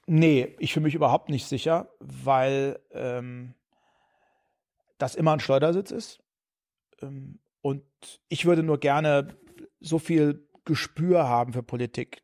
Nee, ich fühle mich überhaupt nicht sicher, weil ähm, das immer ein Schleudersitz ist. Ähm, und ich würde nur gerne so viel Gespür haben für Politik,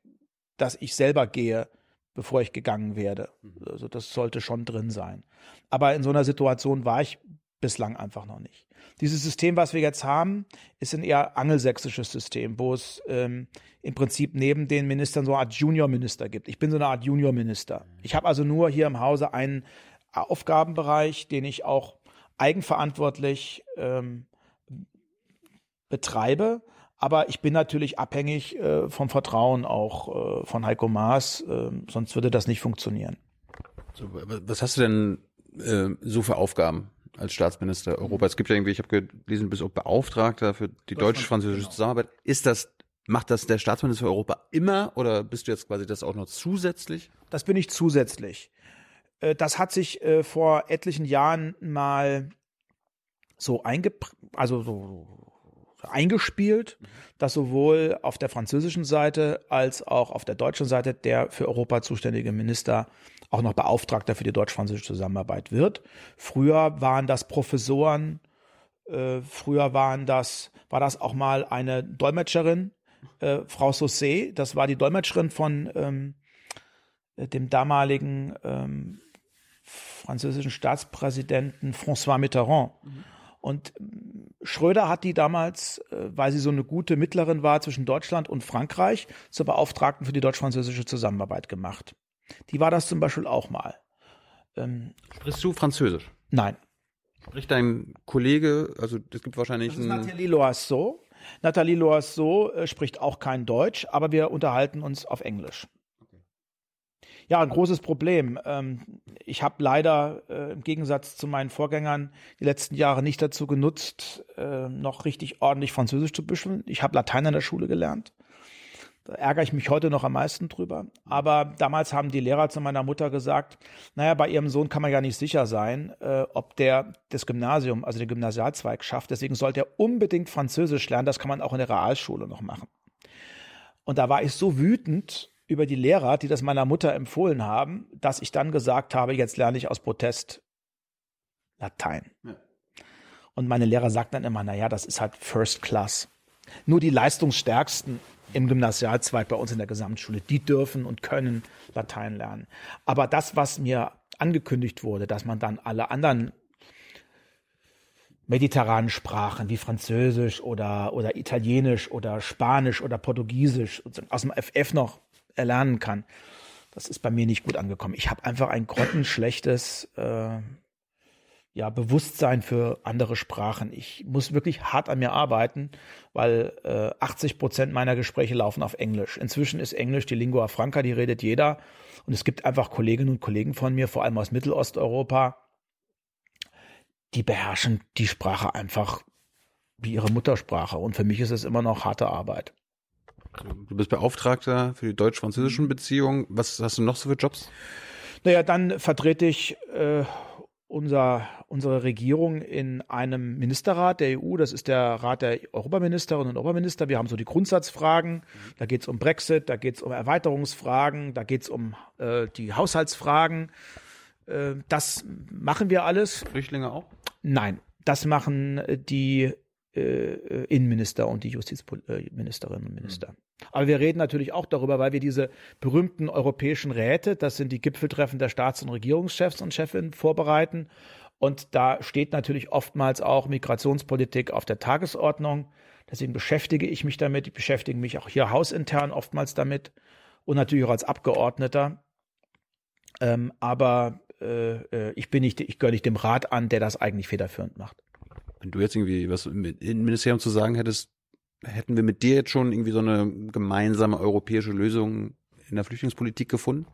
dass ich selber gehe, bevor ich gegangen werde. Also das sollte schon drin sein. Aber in so einer Situation war ich bislang einfach noch nicht. Dieses System, was wir jetzt haben, ist ein eher angelsächsisches System, wo es ähm, im Prinzip neben den Ministern so eine Art Juniorminister gibt. Ich bin so eine Art Juniorminister. Ich habe also nur hier im Hause einen Aufgabenbereich, den ich auch eigenverantwortlich ähm, betreibe. Aber ich bin natürlich abhängig äh, vom Vertrauen auch äh, von Heiko Maas, äh, sonst würde das nicht funktionieren. So, was hast du denn äh, so für Aufgaben als Staatsminister Europa? Es gibt ja irgendwie, ich habe gelesen, du bist auch Beauftragter für die deutsch-französische Zusammenarbeit. Ist das, macht das der Staatsminister für Europa immer oder bist du jetzt quasi das auch noch zusätzlich? Das bin ich zusätzlich. Äh, Das hat sich äh, vor etlichen Jahren mal so also so eingespielt, dass sowohl auf der französischen Seite als auch auf der deutschen Seite der für Europa zuständige Minister auch noch Beauftragter für die deutsch-französische Zusammenarbeit wird. Früher waren das Professoren, äh, früher waren das, war das auch mal eine Dolmetscherin, äh, Frau Saussé, das war die Dolmetscherin von ähm, dem damaligen ähm, französischen Staatspräsidenten François Mitterrand. Und ähm, Schröder hat die damals, äh, weil sie so eine gute Mittlerin war zwischen Deutschland und Frankreich, zur Beauftragten für die deutsch-französische Zusammenarbeit gemacht. Die war das zum Beispiel auch mal. Ähm, Sprichst du Französisch? nein. Spricht dein Kollege, also es gibt wahrscheinlich Das ist Nathalie Loiseau. Nathalie Loiseau äh, spricht auch kein Deutsch, aber wir unterhalten uns auf Englisch. Ja, ein großes Problem. Ähm, ich habe leider äh, im Gegensatz zu meinen Vorgängern die letzten Jahre nicht dazu genutzt, äh, noch richtig ordentlich Französisch zu büscheln. Ich habe Latein in der Schule gelernt. Da ärgere ich mich heute noch am meisten drüber. Aber damals haben die Lehrer zu meiner Mutter gesagt, naja, bei ihrem Sohn kann man ja nicht sicher sein, äh, ob der das Gymnasium, also den Gymnasialzweig schafft. Deswegen sollte er unbedingt Französisch lernen. Das kann man auch in der Realschule noch machen. Und da war ich so wütend über die Lehrer, die das meiner Mutter empfohlen haben, dass ich dann gesagt habe, jetzt lerne ich aus Protest Latein. Ja. Und meine Lehrer sagten dann immer, naja, das ist halt First Class. Nur die Leistungsstärksten im Gymnasialzweig bei uns in der Gesamtschule, die dürfen und können Latein lernen. Aber das, was mir angekündigt wurde, dass man dann alle anderen mediterranen Sprachen wie Französisch oder, oder Italienisch oder Spanisch oder Portugiesisch aus dem FF noch erlernen kann. Das ist bei mir nicht gut angekommen. Ich habe einfach ein grottenschlechtes äh, ja, Bewusstsein für andere Sprachen. Ich muss wirklich hart an mir arbeiten, weil äh, 80 Prozent meiner Gespräche laufen auf Englisch. Inzwischen ist Englisch die Lingua Franca, die redet jeder. Und es gibt einfach Kolleginnen und Kollegen von mir, vor allem aus Mittelosteuropa, die beherrschen die Sprache einfach wie ihre Muttersprache. Und für mich ist es immer noch harte Arbeit. Du bist Beauftragter für die deutsch-französischen Beziehungen. Was hast du noch so für Jobs? Naja, dann vertrete ich äh, unser, unsere Regierung in einem Ministerrat der EU. Das ist der Rat der Europaministerinnen und Europaminister. Wir haben so die Grundsatzfragen. Da geht es um Brexit, da geht es um Erweiterungsfragen, da geht es um äh, die Haushaltsfragen. Äh, das machen wir alles. Flüchtlinge auch? Nein, das machen die äh, Innenminister und die Justizministerinnen und Minister. Mhm. Aber wir reden natürlich auch darüber, weil wir diese berühmten europäischen Räte, das sind die Gipfeltreffen der Staats- und Regierungschefs und Chefinnen, vorbereiten. Und da steht natürlich oftmals auch Migrationspolitik auf der Tagesordnung. Deswegen beschäftige ich mich damit. Ich beschäftige mich auch hier hausintern oftmals damit und natürlich auch als Abgeordneter. Ähm, aber äh, äh ich bin nicht, ich gehöre nicht dem Rat an, der das eigentlich federführend macht. Wenn du jetzt irgendwie was im Innenministerium zu sagen hättest, hätten wir mit dir jetzt schon irgendwie so eine gemeinsame europäische Lösung in der Flüchtlingspolitik gefunden?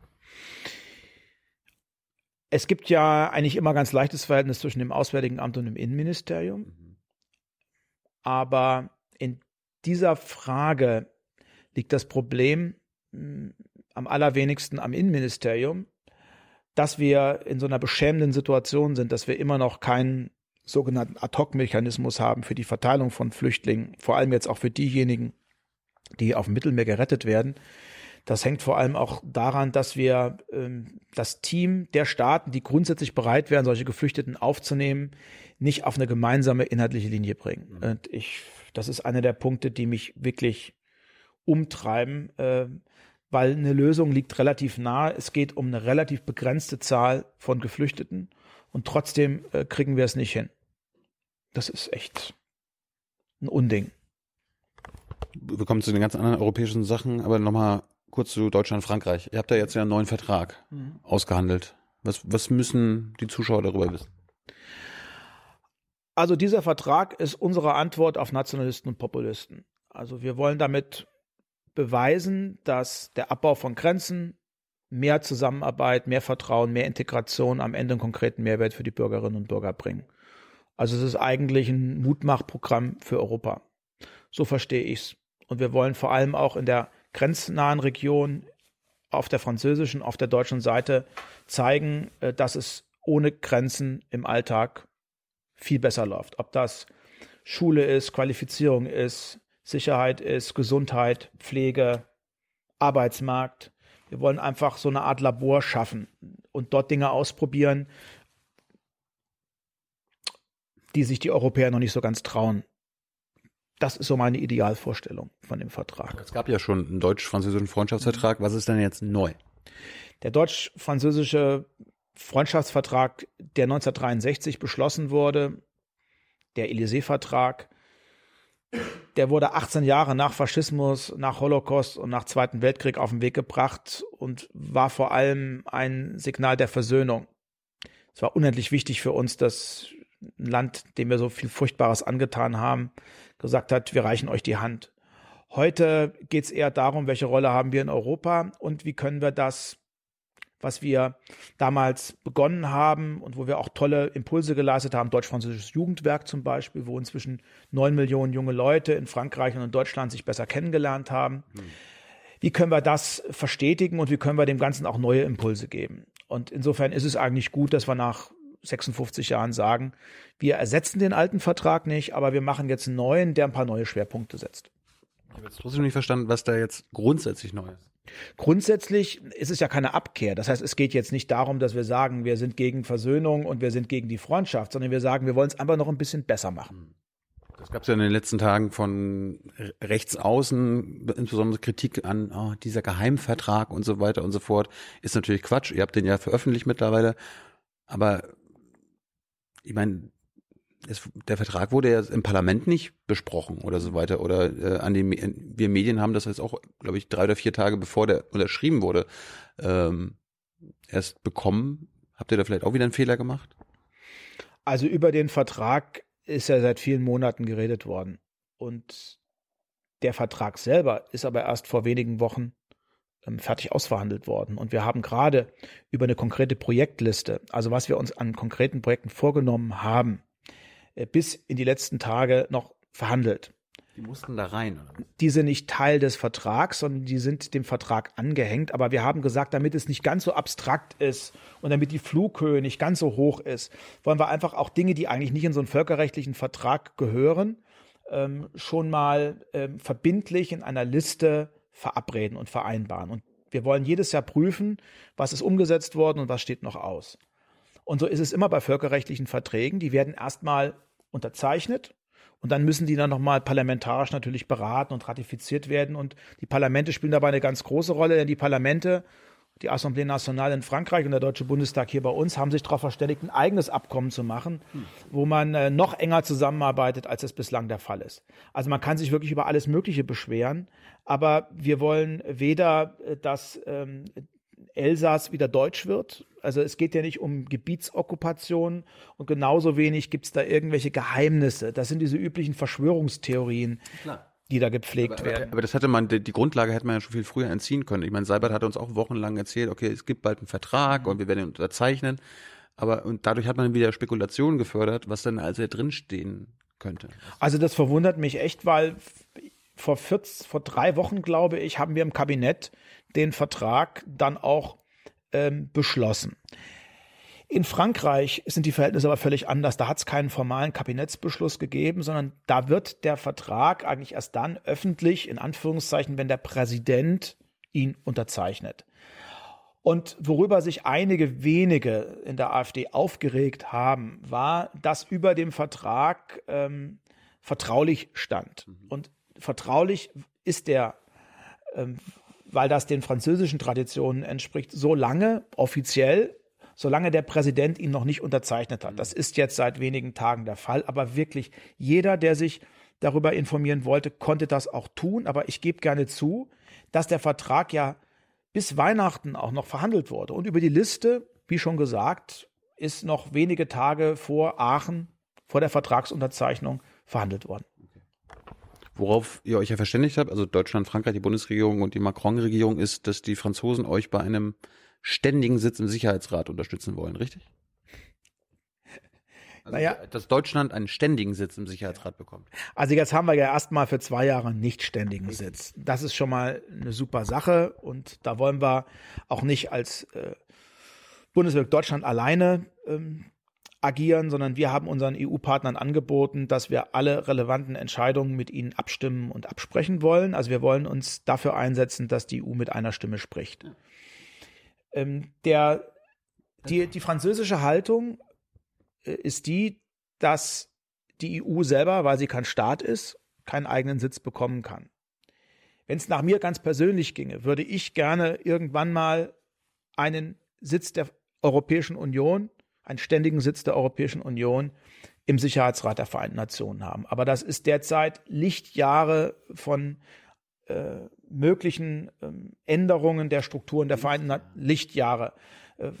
Es gibt ja eigentlich immer ganz leichtes Verhältnis zwischen dem Auswärtigen Amt und dem Innenministerium. Mhm. Aber in dieser Frage liegt das Problem mh, hm, am allerwenigsten am Innenministerium, dass wir in so einer beschämenden Situation sind, dass wir immer noch keinen sogenannten Ad-Hoc-Mechanismus haben für die Verteilung von Flüchtlingen, vor allem jetzt auch für diejenigen, die auf dem Mittelmeer gerettet werden. Das hängt vor allem auch daran, dass wir ähm, das Team der Staaten, die grundsätzlich bereit wären, solche Geflüchteten aufzunehmen, nicht auf eine gemeinsame inhaltliche Linie bringen. Mhm. Und ich, das ist einer der Punkte, die mich wirklich umtreiben, äh, weil eine Lösung liegt relativ nahe. Es geht um eine relativ begrenzte Zahl von Geflüchteten und trotzdem äh, kriegen wir es nicht hin. Das ist echt ein Unding. Wir kommen zu den ganz anderen europäischen Sachen, aber nochmal kurz zu Deutschland, Frankreich. Ihr habt da jetzt ja einen neuen Vertrag mhm. ausgehandelt. Was, was müssen die Zuschauer darüber wissen? Also dieser Vertrag ist unsere Antwort auf Nationalisten und Populisten. Also wir wollen damit beweisen, dass der Abbau von Grenzen, mehr Zusammenarbeit, mehr Vertrauen, mehr Integration am Ende einen konkreten Mehrwert für die Bürgerinnen und Bürger bringen. Also es ist eigentlich ein Mutmachprogramm für Europa. So verstehe ich es. Und wir wollen vor allem auch in der grenznahen Region auf der französischen, auf der deutschen Seite zeigen, äh, dass es ohne Grenzen im Alltag viel besser läuft. Ob das Schule ist, Qualifizierung ist, Sicherheit ist, Gesundheit, Pflege, Arbeitsmarkt. Wir wollen einfach so eine Art Labor schaffen und dort Dinge ausprobieren, die sich die Europäer noch nicht so ganz trauen. Das ist so meine Idealvorstellung von dem Vertrag. Es gab ja schon einen deutsch-französischen Freundschaftsvertrag. Was ist denn jetzt neu? Der deutsch-französische Freundschaftsvertrag, der 1963 beschlossen wurde, der Élysée-Vertrag, der wurde 18 Jahre nach Faschismus, nach Holocaust und nach Zweiten Weltkrieg auf den Weg gebracht und war vor allem ein Signal der Versöhnung. Es war unendlich wichtig für uns, dass ein Land, dem wir so viel Furchtbares angetan haben, gesagt hat, wir reichen euch die Hand. Heute geht es eher darum, welche Rolle haben wir in Europa und wie können wir das was wir damals begonnen haben und wo wir auch tolle Impulse geleistet haben. Deutsch-Französisches Jugendwerk zum Beispiel, wo inzwischen neun Millionen junge Leute in Frankreich und in Deutschland sich besser kennengelernt haben. Hm. Wie können wir das verstetigen und wie können wir dem Ganzen auch neue Impulse geben? Und insofern ist es eigentlich gut, dass wir nach 56 Jahren sagen, wir ersetzen den alten Vertrag nicht, aber wir machen jetzt einen neuen, der ein paar neue Schwerpunkte setzt. Ich habe jetzt trotzdem nicht verstanden, was da jetzt grundsätzlich neu ist. Grundsätzlich ist es ja keine Abkehr. Das heißt, es geht jetzt nicht darum, dass wir sagen, wir sind gegen Versöhnung und wir sind gegen die Freundschaft, sondern wir sagen, wir wollen es einfach noch ein bisschen besser machen. Das gab es ja in den letzten Tagen von rechts außen, insbesondere Kritik an oh, dieser Geheimvertrag und so weiter und so fort. Ist natürlich Quatsch. Ihr habt den ja veröffentlicht mittlerweile. Aber ich meine, es, der Vertrag wurde ja im Parlament nicht besprochen oder so weiter. Oder äh, an den wir Medien haben das jetzt auch, glaube ich, drei oder vier Tage bevor der unterschrieben wurde, ähm, erst bekommen. Habt ihr da vielleicht auch wieder einen Fehler gemacht? Also über den Vertrag ist ja seit vielen Monaten geredet worden. Und der Vertrag selber ist aber erst vor wenigen Wochen fertig ausverhandelt worden. Und wir haben gerade über eine konkrete Projektliste, also was wir uns an konkreten Projekten vorgenommen haben, äh, bis in die letzten Tage noch verhandelt. Die mussten da rein. Oder? Die sind nicht Teil des Vertrags, sondern die sind dem Vertrag angehängt. Aber wir haben gesagt, damit es nicht ganz so abstrakt ist und damit die Flughöhe nicht ganz so hoch ist, wollen wir einfach auch Dinge, die eigentlich nicht in so einen völkerrechtlichen Vertrag gehören, ähm, schon mal ähm, verbindlich in einer Liste verabreden und vereinbaren. Und wir wollen jedes Jahr prüfen, was ist umgesetzt worden und was steht noch aus. Und so ist es immer bei völkerrechtlichen Verträgen. Die werden erstmal unterzeichnet und dann müssen die dann nochmal parlamentarisch natürlich beraten und ratifiziert werden. Und die Parlamente spielen dabei eine ganz große Rolle, denn die Parlamente, die Assemblée Nationale in Frankreich und der Deutsche Bundestag hier bei uns, haben sich darauf verständigt, ein eigenes Abkommen zu machen, hm. wo man äh, noch enger zusammenarbeitet, als es bislang der Fall ist. Also man kann sich wirklich über alles Mögliche beschweren, aber wir wollen weder, äh, dass ähm, Elsass wieder deutsch wird. Also es geht ja nicht um Gebietsokkupation und genauso wenig gibt es da irgendwelche Geheimnisse. Das sind diese üblichen Verschwörungstheorien. Klar die da gepflegt aber, werden. Aber das hätte man, die Grundlage hätte man ja schon viel früher entziehen können. Ich meine, Seibert hat uns auch wochenlang erzählt, okay, es gibt bald einen Vertrag und wir werden ihn unterzeichnen. Aber und dadurch hat man wieder Spekulationen gefördert, was dann also drinstehen könnte. Also das verwundert mich echt, weil vor, 14, vor drei Wochen, glaube ich, haben wir im Kabinett den Vertrag dann auch ähm, beschlossen. In Frankreich sind die Verhältnisse aber völlig anders. Da hat es keinen formalen Kabinettsbeschluss gegeben, sondern da wird der Vertrag eigentlich erst dann öffentlich, in Anführungszeichen, wenn der Präsident ihn unterzeichnet. Und worüber sich einige wenige in der AfD aufgeregt haben, war, dass über dem Vertrag ähm, vertraulich stand. Mhm. Und vertraulich ist der, ähm, weil das den französischen Traditionen entspricht, so lange offiziell, solange der Präsident ihn noch nicht unterzeichnet hat. Das ist jetzt seit wenigen Tagen der Fall, aber wirklich jeder, der sich darüber informieren wollte, konnte das auch tun. Aber ich gebe gerne zu, dass der Vertrag ja bis Weihnachten auch noch verhandelt wurde. Und über die Liste, wie schon gesagt, ist noch wenige Tage vor Aachen, vor der Vertragsunterzeichnung, verhandelt worden. Worauf ihr euch ja verständigt habt, also Deutschland, Frankreich, die Bundesregierung und die Macron-Regierung, ist, dass die Franzosen euch bei einem ständigen Sitz im Sicherheitsrat unterstützen wollen, richtig? Also, naja, dass Deutschland einen ständigen Sitz im Sicherheitsrat bekommt. Also jetzt haben wir ja erstmal für zwei Jahre einen nicht ständigen Sitz. Das ist schon mal eine super Sache und da wollen wir auch nicht als äh, Bundesrepublik Deutschland alleine ähm, agieren, sondern wir haben unseren EU-Partnern angeboten, dass wir alle relevanten Entscheidungen mit ihnen abstimmen und absprechen wollen. Also wir wollen uns dafür einsetzen, dass die EU mit einer Stimme spricht. Ja. Ähm, der, die, die französische Haltung äh, ist die, dass die EU selber, weil sie kein Staat ist, keinen eigenen Sitz bekommen kann. Wenn es nach mir ganz persönlich ginge, würde ich gerne irgendwann mal einen Sitz der Europäischen Union einen ständigen Sitz der Europäischen Union im Sicherheitsrat der Vereinten Nationen haben. Aber das ist derzeit Lichtjahre von äh, möglichen ähm, Änderungen der Strukturen der Vereinten Lichtjahre äh,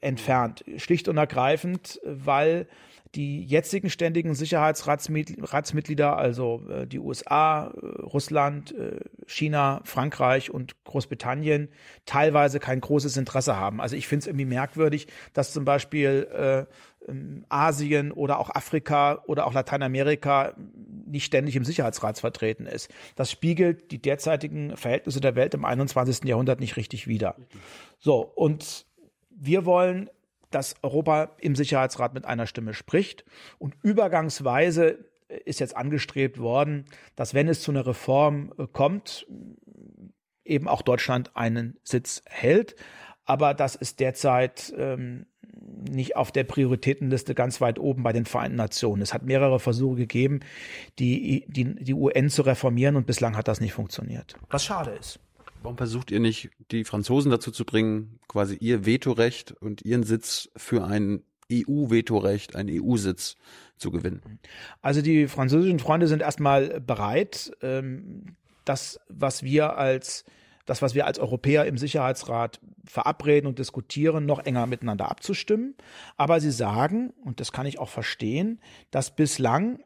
entfernt. Schlicht und ergreifend, weil die jetzigen ständigen Sicherheitsratsmitglieder, also äh, die USA, äh, Russland, äh, China, Frankreich und Großbritannien, teilweise kein großes Interesse haben. Also ich finde es irgendwie merkwürdig, dass zum Beispiel äh, ähm, Asien oder auch Afrika oder auch Lateinamerika nicht ständig im Sicherheitsrat vertreten ist. Das spiegelt die derzeitigen Verhältnisse der Welt im 21. Jahrhundert nicht richtig wider. So, und wir wollen dass Europa im Sicherheitsrat mit einer Stimme spricht. Und übergangsweise ist jetzt angestrebt worden, dass wenn es zu einer Reform kommt, eben auch Deutschland einen Sitz hält. Aber das ist derzeit ähm, nicht auf der Prioritätenliste ganz weit oben bei den Vereinten Nationen. Es hat mehrere Versuche gegeben, die, die, die UN zu reformieren und bislang hat das nicht funktioniert. Was schade ist. Warum versucht ihr nicht, die Franzosen dazu zu bringen, quasi ihr Vetorecht und ihren Sitz für ein EU-Vetorecht, einen EU-Sitz zu gewinnen? Also die französischen Freunde sind erstmal bereit, ähm, das, was wir als das, was wir als Europäer im Sicherheitsrat verabreden und diskutieren, noch enger miteinander abzustimmen. Aber sie sagen, und das kann ich auch verstehen, dass bislang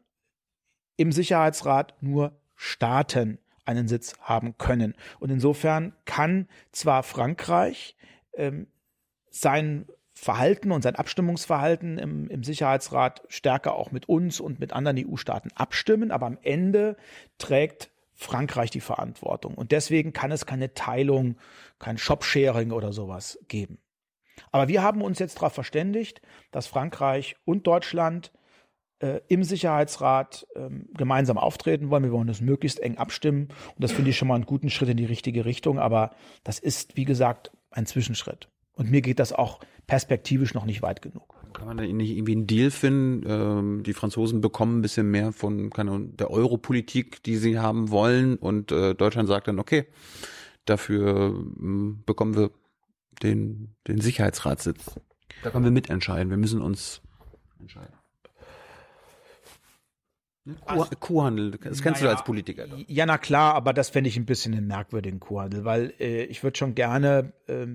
im Sicherheitsrat nur Staaten einen Sitz haben können. Und insofern kann zwar Frankreich ähm, sein Verhalten und sein Abstimmungsverhalten im, im Sicherheitsrat stärker auch mit uns und mit anderen EU-Staaten abstimmen, aber am Ende trägt Frankreich die Verantwortung. Und deswegen kann es keine Teilung, kein Shop-Sharing oder sowas geben. Aber wir haben uns jetzt darauf verständigt, dass Frankreich und Deutschland äh, im Sicherheitsrat ähm, gemeinsam auftreten wollen. Wir wollen das möglichst eng abstimmen. Und das finde ich schon mal einen guten Schritt in die richtige Richtung. Aber das ist, wie gesagt, ein Zwischenschritt. Und mir geht das auch perspektivisch noch nicht weit genug. Kann man da nicht irgendwie einen Deal finden? Ähm, die Franzosen bekommen ein bisschen mehr von keine, der Europolitik, die sie haben wollen. Und äh, Deutschland sagt dann, okay, dafür äh, bekommen wir den, den Sicherheitsratssitz. Da können wir mitentscheiden. Wir müssen uns entscheiden. Kuh, Kuhhandel, das kennst naja, du als Politiker. Doch. Ja, na klar, aber das fände ich ein bisschen einen merkwürdigen Kuhhandel, weil äh, ich würde schon gerne, äh,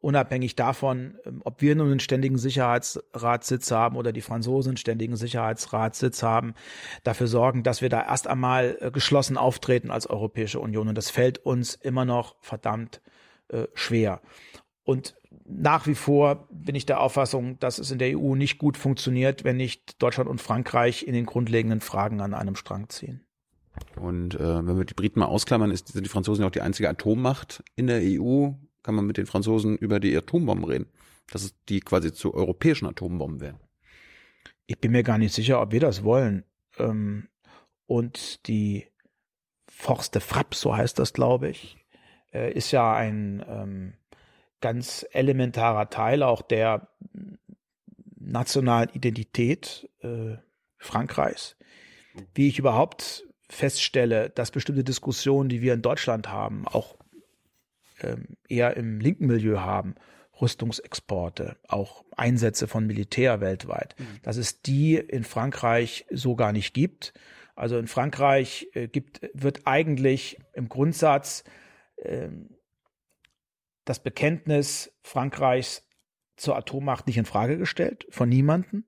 unabhängig davon, äh, ob wir nun einen ständigen Sicherheitsratssitz haben oder die Franzosen einen ständigen Sicherheitsratssitz haben, dafür sorgen, dass wir da erst einmal äh, geschlossen auftreten als Europäische Union. Und das fällt uns immer noch verdammt äh, schwer. Und nach wie vor bin ich der Auffassung, dass es in der EU nicht gut funktioniert, wenn nicht Deutschland und Frankreich in den grundlegenden Fragen an einem Strang ziehen. Und äh, wenn wir die Briten mal ausklammern, ist, sind die Franzosen ja auch die einzige Atommacht in der EU. Kann man mit den Franzosen über die Atombomben reden, dass es die quasi zu europäischen Atombomben werden. Ich bin mir gar nicht sicher, ob wir das wollen. Ähm, und die Force de Frappe, so heißt das, glaube ich, äh, ist ja ein ähm, ganz elementarer Teil auch der nationalen Identität äh, Frankreichs. Wie ich überhaupt feststelle, dass bestimmte Diskussionen, die wir in Deutschland haben, auch ähm, eher im linken Milieu haben, Rüstungsexporte, auch Einsätze von Militär weltweit, mhm. dass es die in Frankreich so gar nicht gibt. Also in Frankreich äh, gibt, wird eigentlich im Grundsatz ähm, das Bekenntnis Frankreichs zur Atommacht nicht in Frage gestellt, von niemanden.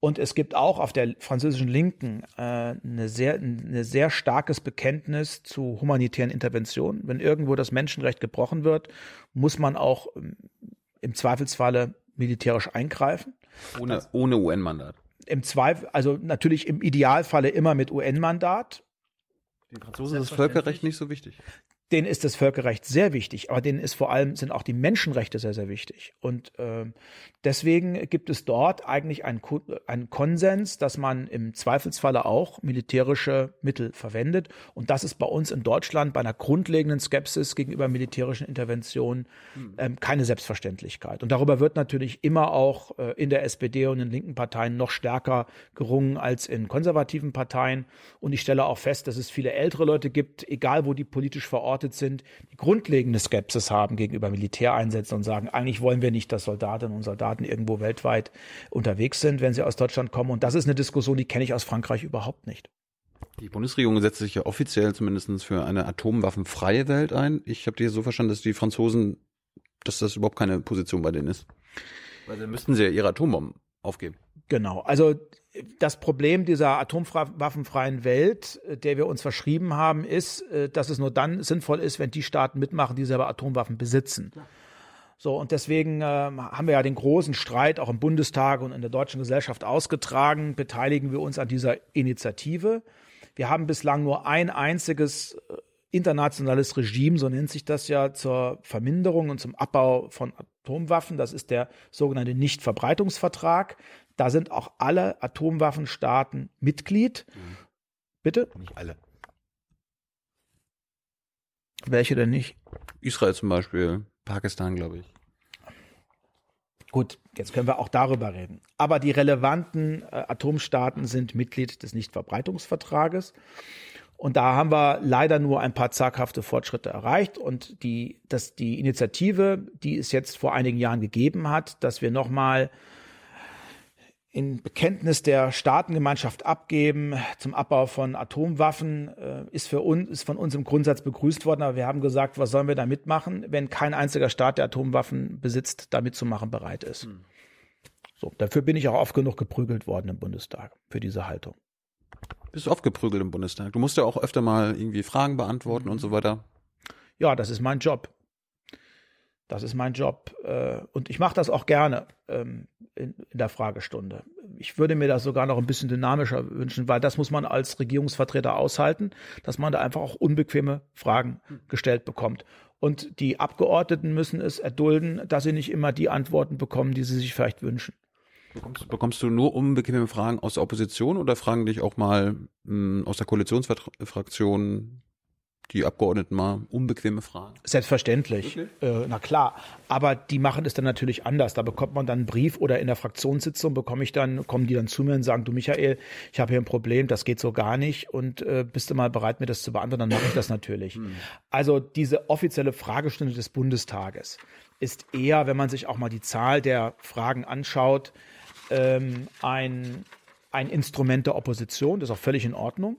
Und es gibt auch auf der französischen Linken äh, eine sehr, eine sehr starkes Bekenntnis zu humanitären Interventionen. Wenn irgendwo das Menschenrecht gebrochen wird, muss man auch ähm, im Zweifelsfalle militärisch eingreifen. Ohne, ohne UN-Mandat. Im Zweifel, also natürlich im Idealfalle immer mit UN-Mandat. Den Franzosen ist das Völkerrecht nicht so wichtig denen ist das Völkerrecht sehr wichtig, aber denen ist vor allem sind auch die Menschenrechte sehr, sehr wichtig. Und äh, deswegen gibt es dort eigentlich einen, einen Konsens, dass man im Zweifelsfalle auch militärische Mittel verwendet. Und das ist bei uns in Deutschland bei einer grundlegenden Skepsis gegenüber militärischen Interventionen ähm, keine Selbstverständlichkeit. Und darüber wird natürlich immer auch äh, in der SPD und in linken Parteien noch stärker gerungen als in konservativen Parteien. Und ich stelle auch fest, dass es viele ältere Leute gibt, egal wo die politisch verortet verortet sind, die grundlegende Skepsis haben gegenüber Militäreinsätzen und sagen, eigentlich wollen wir nicht, dass Soldatinnen und Soldaten irgendwo weltweit unterwegs sind, wenn sie aus Deutschland kommen. Und das ist eine Diskussion, die kenne ich aus Frankreich überhaupt nicht. Die Bundesregierung setzt sich ja offiziell zumindest für eine atomwaffenfreie Welt ein. Ich habe dir so verstanden, dass die Franzosen, dass das überhaupt keine Position bei denen ist. Weil dann müssten sie ja ihre Atombomben aufgeben. Genau. Also das Problem dieser atomwaffenfreien Welt, äh, der wir uns verschrieben haben, ist, äh, dass es nur dann sinnvoll ist, wenn die Staaten mitmachen, die selber Atomwaffen besitzen. So, und deswegen äh, haben wir ja den großen Streit auch im Bundestag und in der deutschen Gesellschaft ausgetragen, beteiligen wir uns an dieser Initiative. Wir haben bislang nur ein einziges äh, internationales Regime, so nennt sich das ja, zur Verminderung und zum Abbau von Atomwaffen. Das ist der sogenannte Nichtverbreitungsvertrag. Da sind auch alle Atomwaffenstaaten Mitglied. Mhm. Bitte? Nicht alle. Welche denn nicht? Israel zum Beispiel, Pakistan, glaube ich. Gut, jetzt können wir auch darüber reden. Aber die relevanten äh, Atomstaaten sind Mitglied des Nichtverbreitungsvertrages. Und da haben wir leider nur ein paar zaghafte Fortschritte erreicht. Und die, dass die Initiative, die es jetzt vor einigen Jahren gegeben hat, dass wir nochmal in Bekenntnis der Staatengemeinschaft abgeben zum Abbau von Atomwaffen, äh, ist für uns, ist von uns im Grundsatz begrüßt worden. Aber wir haben gesagt, was sollen wir da mitmachen, wenn kein einziger Staat, der Atomwaffen besitzt, da mitzumachen bereit ist. Hm. So, dafür bin ich auch oft genug geprügelt worden im Bundestag für diese Haltung bist du oft geprügelt im Bundestag. Du musst ja auch öfter mal irgendwie Fragen beantworten und so weiter. Ja, das ist mein Job. Das ist mein Job. Äh, und ich mache das auch gerne ähm, in, der Fragestunde. Ich würde mir das sogar noch ein bisschen dynamischer wünschen, weil das muss man als Regierungsvertreter aushalten, dass man da einfach auch unbequeme Fragen gestellt bekommt. Und die Abgeordneten müssen es erdulden, dass sie nicht immer die Antworten bekommen, die sie sich vielleicht wünschen. Bekommst, bekommst du nur unbequeme Fragen aus der Opposition oder fragen dich auch mal mh, hm, aus der Koalitionsfraktion die Abgeordneten mal unbequeme Fragen? Selbstverständlich. Äh, na klar. Aber die machen es dann natürlich anders. Da bekommt man dann einen Brief oder in der Fraktionssitzung bekomme ich dann, kommen die dann zu mir und sagen, du Michael, ich habe hier ein Problem, das geht so gar nicht und äh, bist du mal bereit, mir das zu beantworten, dann mache ich das natürlich. Hm. Also diese offizielle Fragestunde des Bundestages ist eher, wenn man sich auch mal die Zahl der Fragen anschaut, ähm, ein, ein Instrument der Opposition, das ist auch völlig in Ordnung.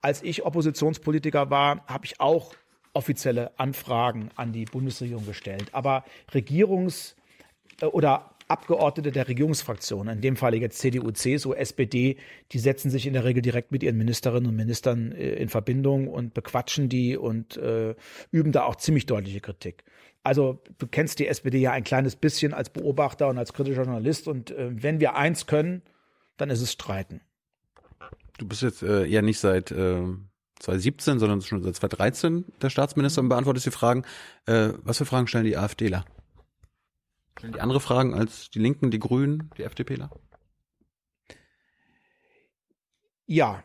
Als ich Oppositionspolitiker war, habe ich auch offizielle Anfragen an die Bundesregierung gestellt. Aber Regierungs- äh, oder Abgeordnete der Regierungsfraktionen, in dem Fall jetzt CDU, CSU, SPD, die setzen sich in der Regel direkt mit ihren Ministerinnen und Ministern äh, in Verbindung und bequatschen die und äh, üben da auch ziemlich deutliche Kritik. Also du kennst die SPD ja ein kleines bisschen als Beobachter und als kritischer Journalist. Und äh, wenn wir eins können, dann ist es streiten. Du bist jetzt äh, eher nicht seit äh, 2017, sondern schon seit 2013 der Staatsminister und beantwortest die Fragen. Äh, was für Fragen stellen die AfDler? Stellen die andere Fragen als die Linken, die Grünen, die FDPler? Ja,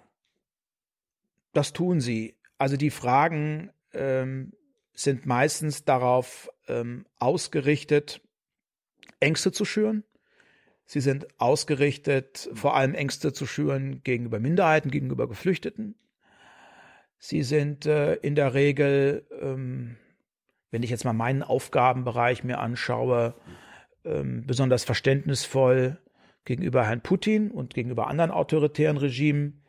das tun sie. Also die Fragen ähm, sind meistens darauf ähm, ausgerichtet, Ängste zu schüren. Sie sind ausgerichtet, vor allem Ängste zu schüren gegenüber Minderheiten, gegenüber Geflüchteten. Sie sind äh, in der Regel, ähm, wenn ich jetzt mal meinen Aufgabenbereich mir anschaue, ähm, besonders verständnisvoll gegenüber Herrn Putin und gegenüber anderen autoritären Regimen.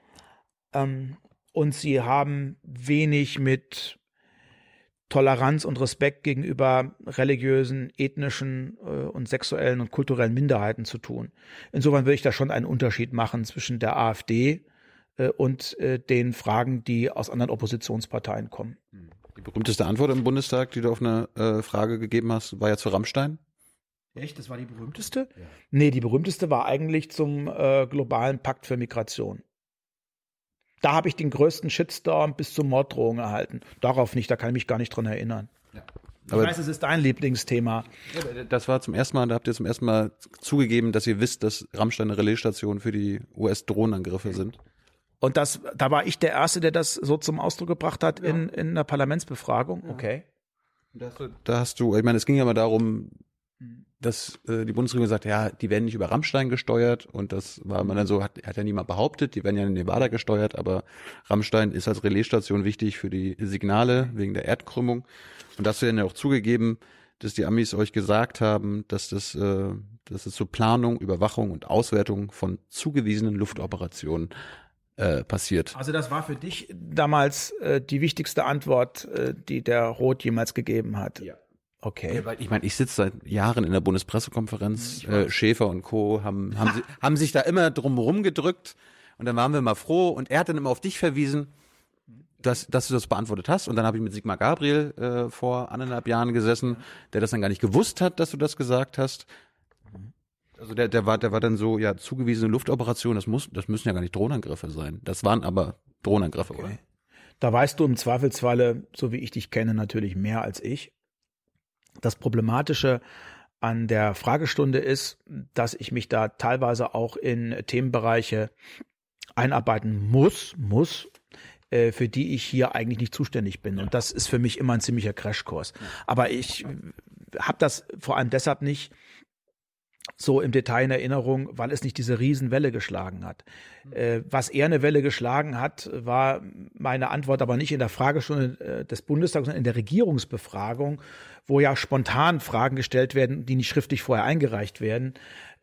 Ähm, und sie haben wenig mit Toleranz und Respekt gegenüber religiösen, ethnischen äh, und sexuellen und kulturellen Minderheiten zu tun. Insofern würde ich da schon einen Unterschied machen zwischen der AfD äh, und äh, den Fragen, die aus anderen Oppositionsparteien kommen. Die berühmteste Antwort im Bundestag, die du auf eine äh, Frage gegeben hast, war ja zu Rammstein. Echt? Das war die berühmteste? Ja. Nee, die berühmteste war eigentlich zum äh, globalen Pakt für Migration. Da habe ich den größten Shitstorm bis zur Morddrohung erhalten. Darauf nicht, da kann ich mich gar nicht dran erinnern. Ja. Aber ich weiß, es ist dein Lieblingsthema. Das war zum ersten Mal, da habt ihr zum ersten Mal zugegeben, dass ihr wisst, dass Rammstein eine Relaisstation für die US-Drohnenangriffe sind. Und das, da war ich der Erste, der das so zum Ausdruck gebracht hat ja. in, in einer Parlamentsbefragung. Okay. Da hast, du, da hast du, ich meine, es ging ja mal darum, dass äh, die Bundesregierung sagt, ja, die werden nicht über Rammstein gesteuert und das war man dann so, hat, hat ja niemand behauptet, die werden ja in Nevada gesteuert, aber Rammstein ist als Relaisstation wichtig für die Signale wegen der Erdkrümmung und das werden ja auch zugegeben, dass die Amis euch gesagt haben, dass das, äh, dass es zur Planung, Überwachung und Auswertung von zugewiesenen Luftoperationen äh, passiert. Also das war für dich damals äh, die wichtigste Antwort, äh, die der Roth jemals gegeben hat. Ja. Okay. Ja, weil ich meine, ich sitze seit Jahren in der Bundespressekonferenz. Äh, Schäfer und Co. haben, haben, sie, haben sich da immer drum rumgedrückt und dann waren wir mal froh und er hat dann immer auf dich verwiesen, dass, dass du das beantwortet hast. Und dann habe ich mit Sigmar Gabriel äh, vor anderthalb Jahren gesessen, der das dann gar nicht gewusst hat, dass du das gesagt hast. Also der, der war, der war dann so, ja, zugewiesene Luftoperation, das muss, das müssen ja gar nicht Drohnenangriffe sein. Das waren aber Drohnenangriffe, oder? Da weißt du im Zweifelsfalle, so wie ich dich kenne, natürlich mehr als ich. Das Problematische an der Fragestunde ist, dass ich mich da teilweise auch in Themenbereiche einarbeiten muss, muss, äh, für die ich hier eigentlich nicht zuständig bin. Und das ist für mich immer ein ziemlicher Crashkurs. Aber ich habe das vor allem deshalb nicht so im Detail in Erinnerung, weil es nicht diese Riesenwelle geschlagen hat. Äh, was eher eine Welle geschlagen hat, war meine Antwort aber nicht in der Fragestunde äh, des Bundestags, sondern in der Regierungsbefragung, wo ja spontan Fragen gestellt werden, die nicht schriftlich vorher eingereicht werden,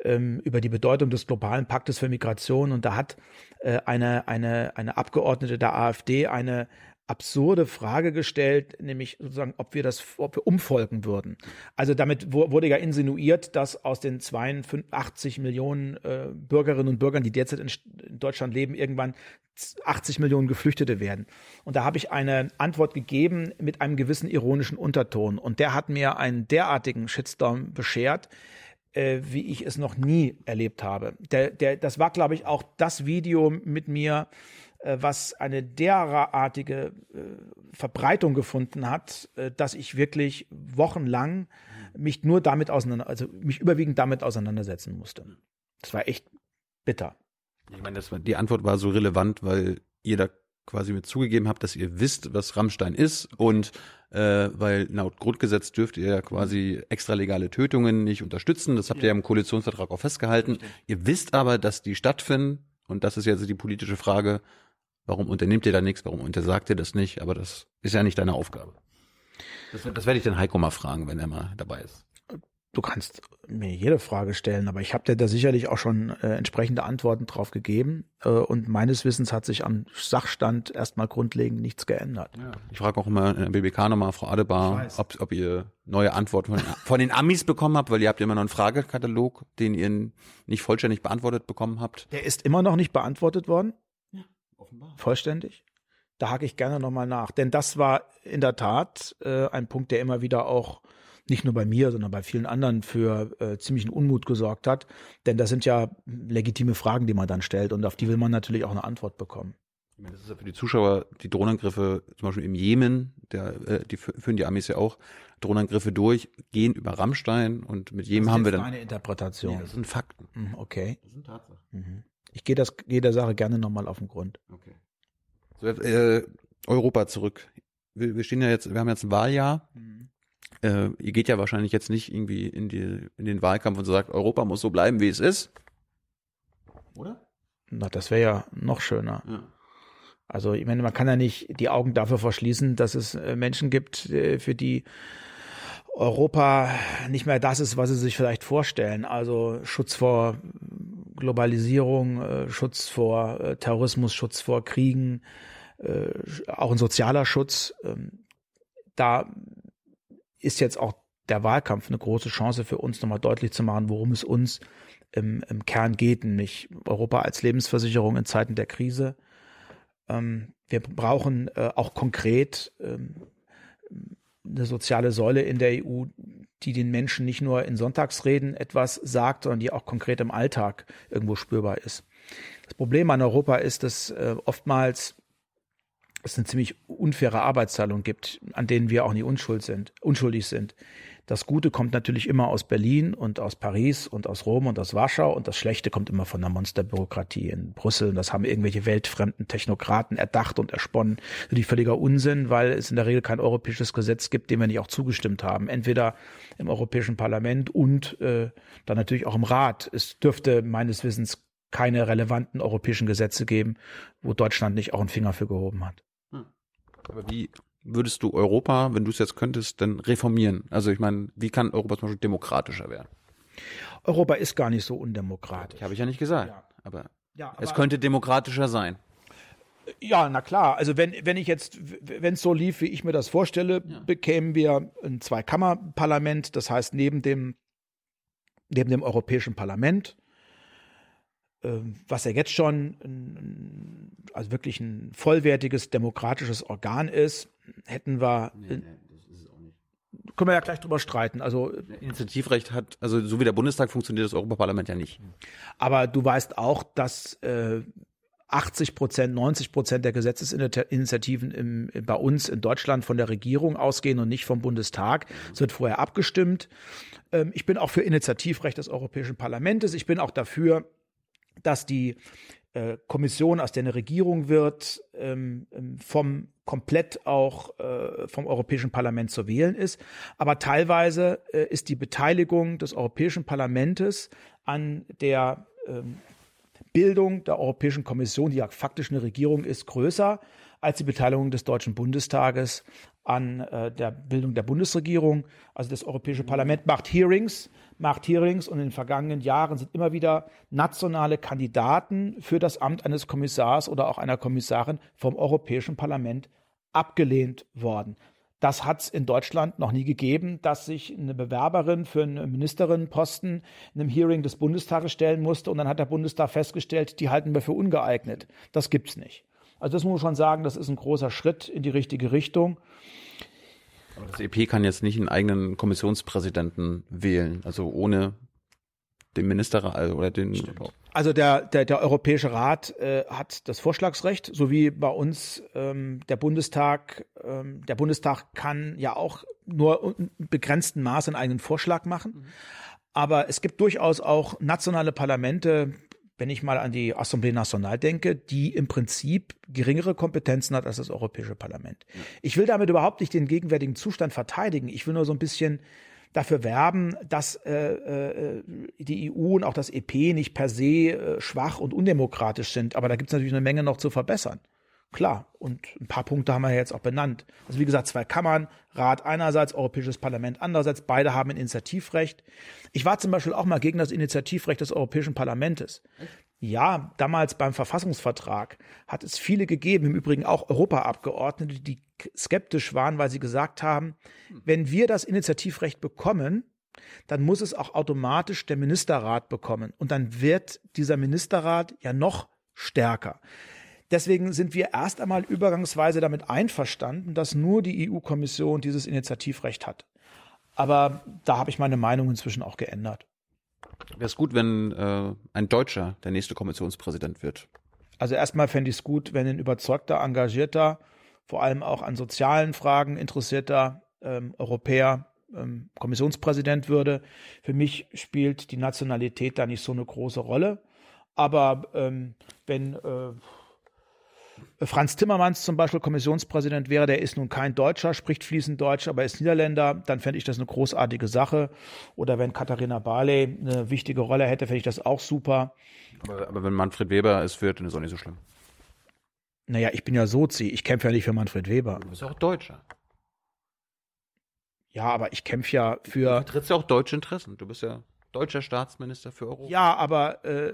ähm, über die Bedeutung des globalen Paktes für Migration. Und da hat äh, eine, eine, eine Abgeordnete der AfD eine absurde Frage gestellt, nämlich sozusagen, ob wir das, ob wir umfolgen würden. Also damit wurde ja insinuiert, dass aus den 82 Millionen äh, Bürgerinnen und Bürgern, die derzeit in, in Deutschland leben, irgendwann 80 Millionen Geflüchtete werden. Und da habe ich eine Antwort gegeben mit einem gewissen ironischen Unterton. Und der hat mir einen derartigen Shitstorm beschert, äh, wie ich es noch nie erlebt habe. Der, der, das war, glaube ich, auch das Video mit mir, was eine derartige äh, Verbreitung gefunden hat, äh, dass ich wirklich wochenlang mich nur damit auseinander, also mich überwiegend damit auseinandersetzen musste. Das war echt bitter. Ich meine, war, die Antwort war so relevant, weil ihr da quasi mit zugegeben habt, dass ihr wisst, was Rammstein ist und äh, weil laut Grundgesetz dürft ihr ja quasi extralegale Tötungen nicht unterstützen. Das habt ja. ihr ja im Koalitionsvertrag auch festgehalten. Ihr wisst aber, dass die stattfinden und das ist jetzt die politische Frage, Warum unternehmt ihr da nichts? Warum untersagt ihr das nicht? Aber das ist ja nicht deine Aufgabe. Das, das werde ich den Heiko mal fragen, wenn er mal dabei ist. Du kannst mir jede Frage stellen, aber ich habe dir da sicherlich auch schon äh, entsprechende Antworten drauf gegeben. Äh, und meines Wissens hat sich am Sachstand erstmal grundlegend nichts geändert. Ja. Ich frage auch immer in der BBK nochmal, Frau Adebar, ob, ob ihr neue Antworten von, von den Amis bekommen habt, weil ihr habt immer noch einen Fragekatalog, den ihr nicht vollständig beantwortet bekommen habt. Der ist immer noch nicht beantwortet worden. Offenbar. Vollständig? Da hake ich gerne nochmal nach. Denn das war in der Tat äh, ein Punkt, der immer wieder auch nicht nur bei mir, sondern bei vielen anderen für äh, ziemlichen Unmut gesorgt hat. Denn das sind ja legitime Fragen, die man dann stellt und auf die will man natürlich auch eine Antwort bekommen. Das ist ja für die Zuschauer, die Drohnenangriffe zum Beispiel im Jemen, der, äh, die führen die Amis ja auch Drohnenangriffe durch, gehen über Rammstein und mit Jemen haben wir dann. Das ist eine Interpretation. Nee, das sind Fakten. Mhm, okay. Das sind Tatsachen. Mhm. Ich gehe gehe der Sache gerne nochmal auf den Grund. Okay. So, äh, Europa zurück. Wir, wir, stehen ja jetzt, wir haben jetzt ein Wahljahr. Mhm. Äh, ihr geht ja wahrscheinlich jetzt nicht irgendwie in, die, in den Wahlkampf und sagt, Europa muss so bleiben, wie es ist. Oder? Na, das wäre ja noch schöner. Ja. Also, ich meine, man kann ja nicht die Augen dafür verschließen, dass es äh, Menschen gibt, äh, für die Europa nicht mehr das ist, was sie sich vielleicht vorstellen. Also Schutz vor Globalisierung, äh, Schutz vor äh, Terrorismus, Schutz vor Kriegen, äh, auch ein sozialer Schutz. Ähm, da ist jetzt auch der Wahlkampf eine große Chance für uns, nochmal deutlich zu machen, worum es uns im, im Kern geht, nämlich Europa als Lebensversicherung in Zeiten der Krise. Ähm, wir brauchen auch konkret ähm, eine soziale Säule in der EU, die den Menschen nicht nur in Sonntagsreden etwas sagt, sondern die auch konkret im Alltag irgendwo spürbar ist. Das Problem an Europa ist, dass äh, oftmals es eine ziemlich unfaire Arbeitsteilung gibt, an denen wir auch nie unschuld sind, unschuldig sind. Das Gute kommt natürlich immer aus Berlin und aus Paris und aus Rom und aus Warschau und das Schlechte kommt immer von der Monsterbürokratie in Brüssel. Und das haben irgendwelche weltfremden Technokraten erdacht und ersponnen. Natürlich völliger Unsinn, weil es in der Regel kein europäisches Gesetz gibt, dem wir nicht auch zugestimmt haben. Entweder im Europäischen Parlament und äh, dann natürlich auch im Rat. Es dürfte meines Wissens keine relevanten europäischen Gesetze geben, wo Deutschland nicht auch einen Finger für gehoben hat. Hm. Aber wie würdest du Europa, wenn du es jetzt könntest, denn reformieren? Also ich meine, wie kann Europa zum Beispiel demokratischer werden? Europa ist gar nicht so undemokratisch. Habe ich ja nicht gesagt. Ja. Aber, ja, aber es könnte demokratischer sein. Ja, na klar. Also wenn, wenn ich jetzt, wenn es so lief, wie ich mir das vorstelle, ja. bekämen wir ein Zweikammerparlament. Das heißt, neben dem, neben dem Europäischen Parlament, was ja jetzt schon ein, also wirklich ein vollwertiges demokratisches Organ ist, hätten wir. Nee, nee, können wir ja gleich drüber streiten. Also Initiativrecht hat, also so wie der Bundestag funktioniert das Europaparlament ja nicht. Aber du weißt auch, dass äh, 80 Prozent, 90 Prozent der Gesetzesinitiativen im, bei uns in Deutschland von der Regierung ausgehen und nicht vom Bundestag. Es wird vorher abgestimmt. Ähm, ich bin auch für Initiativrecht des Europäischen Parlaments. Ich bin auch dafür, dass die äh, Kommission, aus der eine Regierung wird, ähm, ähm, vom komplett auch äh, vom Europäischen Parlament zu wählen ist. Aber teilweise äh, ist die Beteiligung des Europäischen Parlaments an der Bildung der Europäischen Kommission, die ja faktisch eine Regierung ist, größer als die Beteiligung des Deutschen Bundestages an äh, der Bildung der Bundesregierung. Also das Europäische Parlament macht Hearings, macht Hearings und in den vergangenen Jahren sind immer wieder nationale Kandidaten für das Amt eines Kommissars oder auch einer Kommissarin vom Europäischen Parlament abgelehnt worden. Das hat es in Deutschland noch nie gegeben, dass sich eine Bewerberin für einen Ministerinnenposten in einem Hearing des Bundestages stellen musste und dann hat der Bundestag festgestellt, die halten wir für ungeeignet. Das gibt's nicht. Also das muss man schon sagen, das ist ein großer Schritt in die richtige Richtung. Aber das EP kann jetzt nicht einen eigenen Kommissionspräsidenten wählen, also ohne den Ministerrat oder den. Stimmt. Also der, der, der Europäische Rat äh, hat das Vorschlagsrecht, so wie bei uns ähm, der Bundestag. Ähm, der Bundestag kann ja auch nur in begrenztem Maß einen eigenen Vorschlag machen. Mhm. Aber es gibt durchaus auch nationale Parlamente, wenn ich mal an die Assemblée Nationale denke, die im Prinzip geringere Kompetenzen hat als das Europäische Parlament. Ich will damit überhaupt nicht den gegenwärtigen Zustand verteidigen. Ich will nur so ein bisschen dafür werben, dass äh, äh, die EU und auch das EP nicht per se äh, schwach und undemokratisch sind. Aber da gibt es natürlich eine Menge noch zu verbessern. Klar, und ein paar Punkte haben wir jetzt auch benannt. Also wie gesagt, zwei Kammern, Rat einerseits, Europäisches Parlament andererseits, beide haben ein Initiativrecht. Ich war zum Beispiel auch mal gegen das Initiativrecht des Europäischen Parlaments. Ja, damals beim Verfassungsvertrag hat es viele gegeben, im Übrigen auch Europaabgeordnete, die skeptisch waren, weil sie gesagt haben, wenn wir das Initiativrecht bekommen, dann muss es auch automatisch der Ministerrat bekommen. Und dann wird dieser Ministerrat ja noch stärker. Deswegen sind wir erst einmal übergangsweise damit einverstanden, dass nur die EU-Kommission dieses Initiativrecht hat. Aber da habe ich meine Meinung inzwischen auch geändert. Wäre es gut, wenn äh, ein Deutscher der nächste Kommissionspräsident wird? Also erstmal fände ich es gut, wenn ein überzeugter, engagierter, vor allem auch an sozialen Fragen interessierter ähm, Europäer ähm, Kommissionspräsident würde. Für mich spielt die Nationalität da nicht so eine große Rolle. Aber ähm, wenn äh, Franz Timmermans zum Beispiel Kommissionspräsident wäre, der ist nun kein Deutscher, spricht fließend Deutsch, aber ist Niederländer, dann fände ich das eine großartige Sache. Oder wenn Katharina Barley eine wichtige Rolle hätte, fände ich das auch super. Aber, aber wenn Manfred Weber es wird, dann ist auch nicht so schlimm. Naja, ich bin ja Sozi, ich kämpfe ja nicht für Manfred Weber. Du bist auch Deutscher. Ja, aber ich kämpfe ja für. Du vertrittst ja auch deutsche Interessen. Du bist ja deutscher Staatsminister für Europa. Ja, aber äh,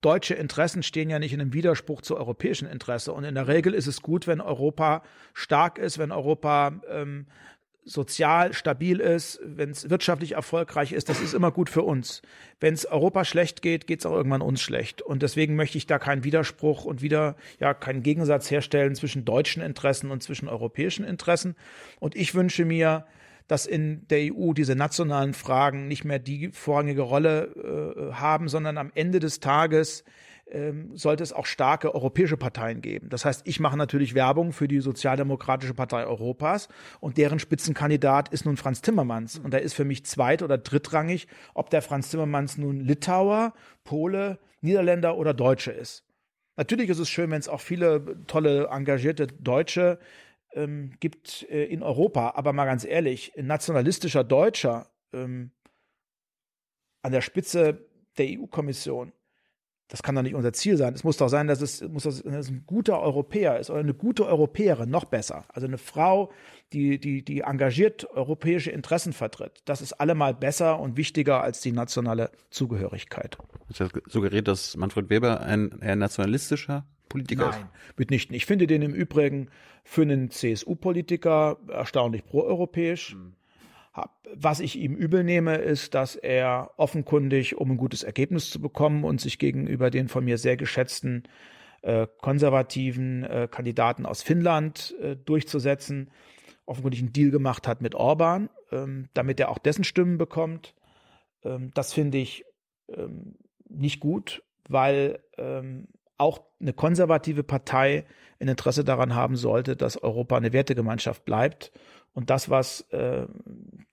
deutsche Interessen stehen ja nicht in einem Widerspruch zu europäischen Interessen. Und in der Regel ist es gut, wenn Europa stark ist, wenn Europa ähm, sozial stabil ist, wenn es wirtschaftlich erfolgreich ist, das ist immer gut für uns. Wenn es Europa schlecht geht, geht es auch irgendwann uns schlecht. Und deswegen möchte ich da keinen Widerspruch und wieder ja keinen Gegensatz herstellen zwischen deutschen Interessen und zwischen europäischen Interessen. Und ich wünsche mir, dass in der EU diese nationalen Fragen nicht mehr die vorrangige Rolle äh, haben, sondern am Ende des Tages ähm, sollte es auch starke europäische Parteien geben. Das heißt, ich mache natürlich Werbung für die Sozialdemokratische Partei Europas und deren Spitzenkandidat ist nun Franz Timmermans. Und da ist für mich zweit- oder drittrangig, ob der Franz Timmermans nun Litauer, Pole, Niederländer oder Deutsche ist. Natürlich ist es schön, wenn es auch viele tolle, engagierte Deutsche ähm, gibt äh, in Europa. Aber mal ganz ehrlich, ein nationalistischer Deutscher ähm, an der Spitze der EU-Kommission, das kann doch nicht unser Ziel sein. Es muss doch sein, dass es, muss das, dass ein guter Europäer ist oder eine gute Europäerin, noch besser. Also eine Frau, die, die, die engagiert europäische Interessen vertritt. Das ist allemal besser und wichtiger als die nationale Zugehörigkeit. Das suggeriert, dass Manfred Weber ein eher nationalistischer Politiker Nein, mitnichten. Ich finde den im Übrigen für einen CSU-Politiker erstaunlich proeuropäisch. Mhm. Was ich ihm übel nehme, ist, dass er offenkundig, um ein gutes Ergebnis zu bekommen und sich gegenüber den von mir sehr geschätzten äh, konservativen äh, Kandidaten aus Finnland äh, durchzusetzen, offenkundig einen Deal gemacht hat mit Orban, ähm, damit er auch dessen Stimmen bekommt. Ähm, das finde ich ähm, nicht gut, weil ähm, auch eine konservative Partei ein Interesse daran haben sollte, dass Europa eine Wertegemeinschaft bleibt. Und das, was äh,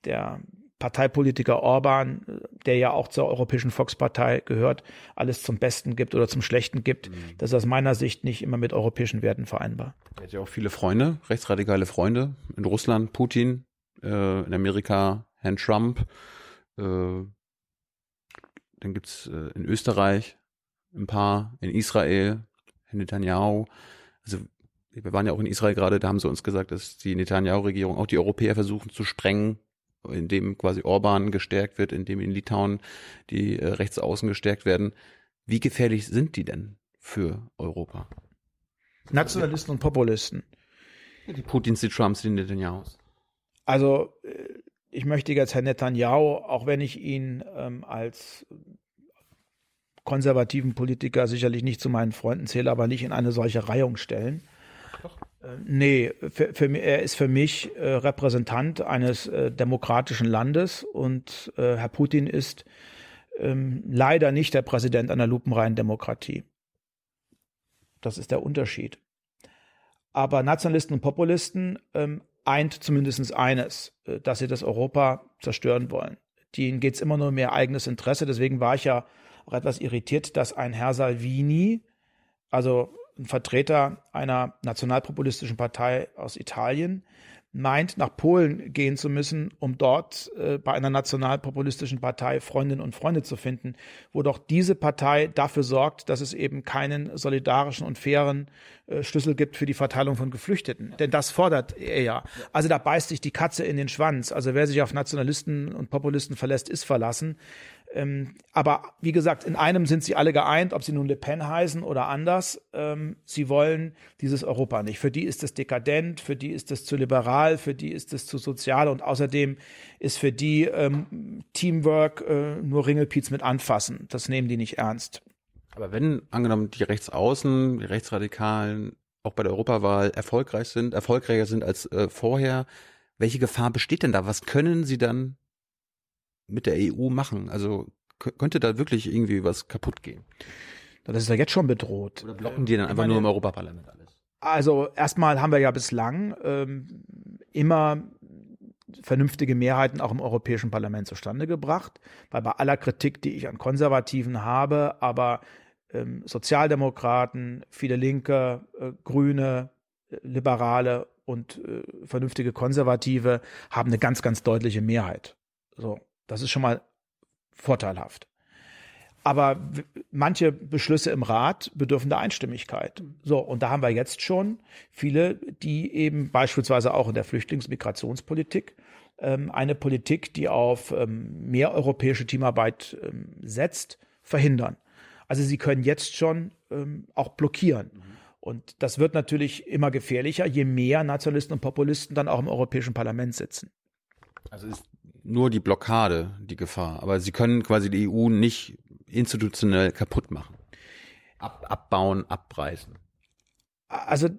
der Parteipolitiker Orban, der ja auch zur Europäischen Volkspartei gehört, alles zum Besten gibt oder zum Schlechten gibt, mhm. das ist aus meiner Sicht nicht immer mit europäischen Werten vereinbar. Er hat ja auch viele Freunde, rechtsradikale Freunde. In Russland Putin, äh, in Amerika Herrn Trump, äh, dann gibt's äh, in Österreich ein paar, in Israel, Herr Netanyahu. Also wir waren ja auch in Israel gerade, da haben sie uns gesagt, dass die Netanyahu-Regierung auch die Europäer versuchen zu sprengen, indem quasi Orban gestärkt wird, indem in Litauen die äh, Rechtsaußen gestärkt werden. Wie gefährlich sind die denn für Europa? Nationalisten und Populisten. Die Putins, die Trumps, die Netanyahus. Also äh, ich möchte jetzt Herrn Netanyahu, auch wenn ich ihn ähm, als konservativen Politiker sicherlich nicht zu meinen Freunden zähle, aber nicht in eine solche Reihung stellen. Doch. Äh, nee, für, für, er ist für mich äh, Repräsentant eines äh, demokratischen Landes und äh, Herr Putin ist ähm, leider nicht der Präsident einer lupenreinen Demokratie. Das ist der Unterschied. Aber Nationalisten und Populisten ähm, eint zumindest eines, äh, dass sie das Europa zerstören wollen. Denen geht es immer nur um ihr eigenes Interesse. Deswegen war ich ja auch etwas irritiert, dass ein Herr Salvini, also ein Vertreter einer nationalpopulistischen Partei aus Italien, meint, nach Polen gehen zu müssen, um dort äh, bei einer nationalpopulistischen Partei Freundinnen und Freunde zu finden, wo doch diese Partei dafür sorgt, dass es eben keinen solidarischen und fairen äh, Schlüssel gibt für die Verteilung von Geflüchteten. Denn das fordert er ja. Also da beißt sich die Katze in den Schwanz. Also wer sich auf Nationalisten und Populisten verlässt, ist verlassen. Ähm, aber wie gesagt, in einem sind sie alle geeint, ob sie nun Le Pen heißen oder anders. Ähm, sie wollen dieses Europa nicht. Für die ist es dekadent, für die ist es zu liberal, für die ist es zu sozial und außerdem ist für die ähm, Teamwork äh, nur Ringelpiez mit anfassen. Das nehmen die nicht ernst. Aber wenn angenommen die Rechtsaußen, die Rechtsradikalen auch bei der Europawahl erfolgreich sind, erfolgreicher sind als äh, vorher, welche Gefahr besteht denn da? Was können sie dann mit der EU machen? Also könnte da wirklich irgendwie was kaputt gehen? Das ist ja jetzt schon bedroht. Oder blocken die dann einfach nur im Europaparlament alles? Also erstmal haben wir ja bislang ähm, immer vernünftige Mehrheiten auch im Europäischen Parlament zustande gebracht, weil bei aller Kritik, die ich an Konservativen habe, aber ähm, Sozialdemokraten, viele Linke, äh, Grüne, äh, Liberale und äh, vernünftige Konservative haben eine ganz, ganz deutliche Mehrheit. So. Das ist schon mal vorteilhaft. Aber manche Beschlüsse im Rat bedürfen der Einstimmigkeit. So, und da haben wir jetzt schon viele, die eben beispielsweise auch in der Flüchtlingsmigrationspolitik ähm, eine Politik, die auf ähm, mehr europäische Teamarbeit ähm, setzt, verhindern. Also sie können jetzt schon ähm, auch blockieren. Und das wird natürlich immer gefährlicher, je mehr Nationalisten und Populisten dann auch im Europäischen Parlament sitzen. Also ist nur die Blockade die Gefahr. Aber sie können quasi die EU nicht institutionell kaputt machen. Ab, abbauen, abreißen. Also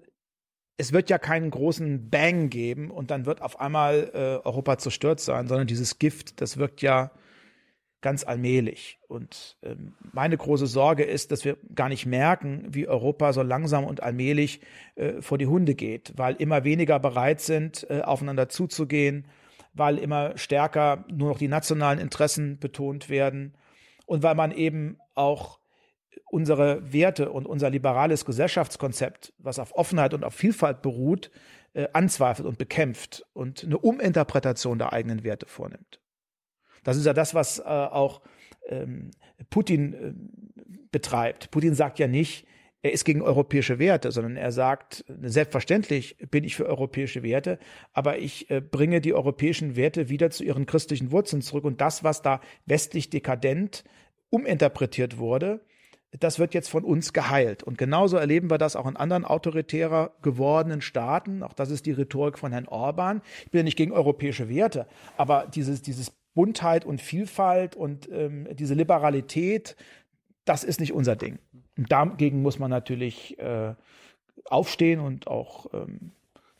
es wird ja keinen großen Bang geben und dann wird auf einmal äh, Europa zerstört sein, sondern dieses Gift, das wirkt ja ganz allmählich. Und ähm, meine große Sorge ist, dass wir gar nicht merken, wie Europa so langsam und allmählich äh, vor die Hunde geht, weil immer weniger bereit sind, äh, aufeinander zuzugehen, weil immer stärker nur noch die nationalen Interessen betont werden und weil man eben auch unsere Werte und unser liberales Gesellschaftskonzept, was auf Offenheit und auf Vielfalt beruht, äh, anzweifelt und bekämpft und eine Uminterpretation der eigenen Werte vornimmt. Das ist ja das, was äh, auch ähm, Putin äh, betreibt. Putin sagt ja nicht, er ist gegen europäische Werte, sondern er sagt, selbstverständlich bin ich für europäische Werte, aber ich äh, bringe die europäischen Werte wieder zu ihren christlichen Wurzeln zurück und das, was da westlich dekadent uminterpretiert wurde, das wird jetzt von uns geheilt. Und genauso erleben wir das auch in anderen autoritärer gewordenen Staaten. Auch das ist die Rhetorik von Herrn Orban. Ich bin ja nicht gegen europäische Werte, aber dieses, dieses Buntheit und Vielfalt und ähm, diese Liberalität, das ist nicht unser Ding. Und dagegen muss man natürlich äh, aufstehen und auch ähm,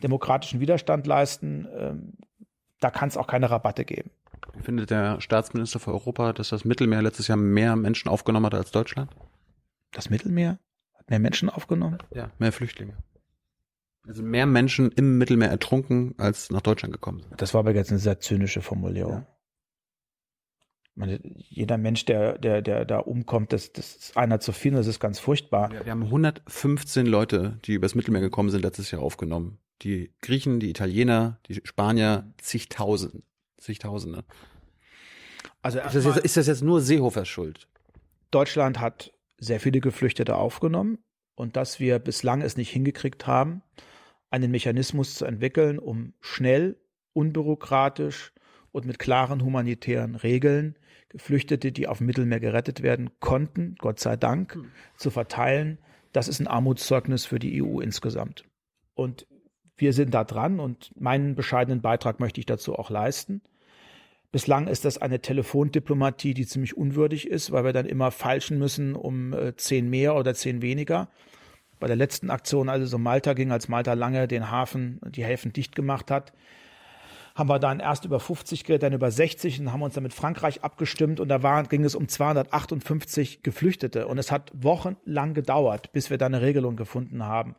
demokratischen Widerstand leisten. Ähm, da kann es auch keine Rabatte geben. Findet der Staatsminister für Europa, dass das Mittelmeer letztes Jahr mehr Menschen aufgenommen hat als Deutschland? Das Mittelmeer hat mehr Menschen aufgenommen? Ja, mehr Flüchtlinge. Also mehr Menschen im Mittelmeer ertrunken, als nach Deutschland gekommen sind. Das war aber jetzt eine sehr zynische Formulierung. Ja. Meine, jeder Mensch, der, der, der da umkommt, das, das ist einer zu viel, das ist ganz furchtbar. Wir, wir haben 115 Leute, die übers Mittelmeer gekommen sind, letztes Jahr aufgenommen. Die Griechen, die Italiener, die Spanier, zigtausend, zigtausende. Also ist das, jetzt, ist das jetzt nur Seehofers Schuld? Deutschland hat sehr viele Geflüchtete aufgenommen und dass wir bislang es nicht hingekriegt haben, einen Mechanismus zu entwickeln, um schnell, unbürokratisch und mit klaren humanitären Regeln Geflüchtete, die auf dem Mittelmeer gerettet werden konnten, Gott sei Dank, hm. zu verteilen. Das ist ein Armutszeugnis für die EU insgesamt. Und wir sind da dran und meinen bescheidenen Beitrag möchte ich dazu auch leisten. Bislang ist das eine Telefondiplomatie, die ziemlich unwürdig ist, weil wir dann immer falschen müssen um äh, zehn mehr oder zehn weniger. Bei der letzten Aktion, als es um Malta ging, als Malta lange den Hafen, die Häfen dicht gemacht hat, haben wir dann erst über 50 geredet, dann über 60 und haben uns dann mit Frankreich abgestimmt und da waren, ging es um 258 Geflüchtete und es hat wochenlang gedauert, bis wir da eine Regelung gefunden haben.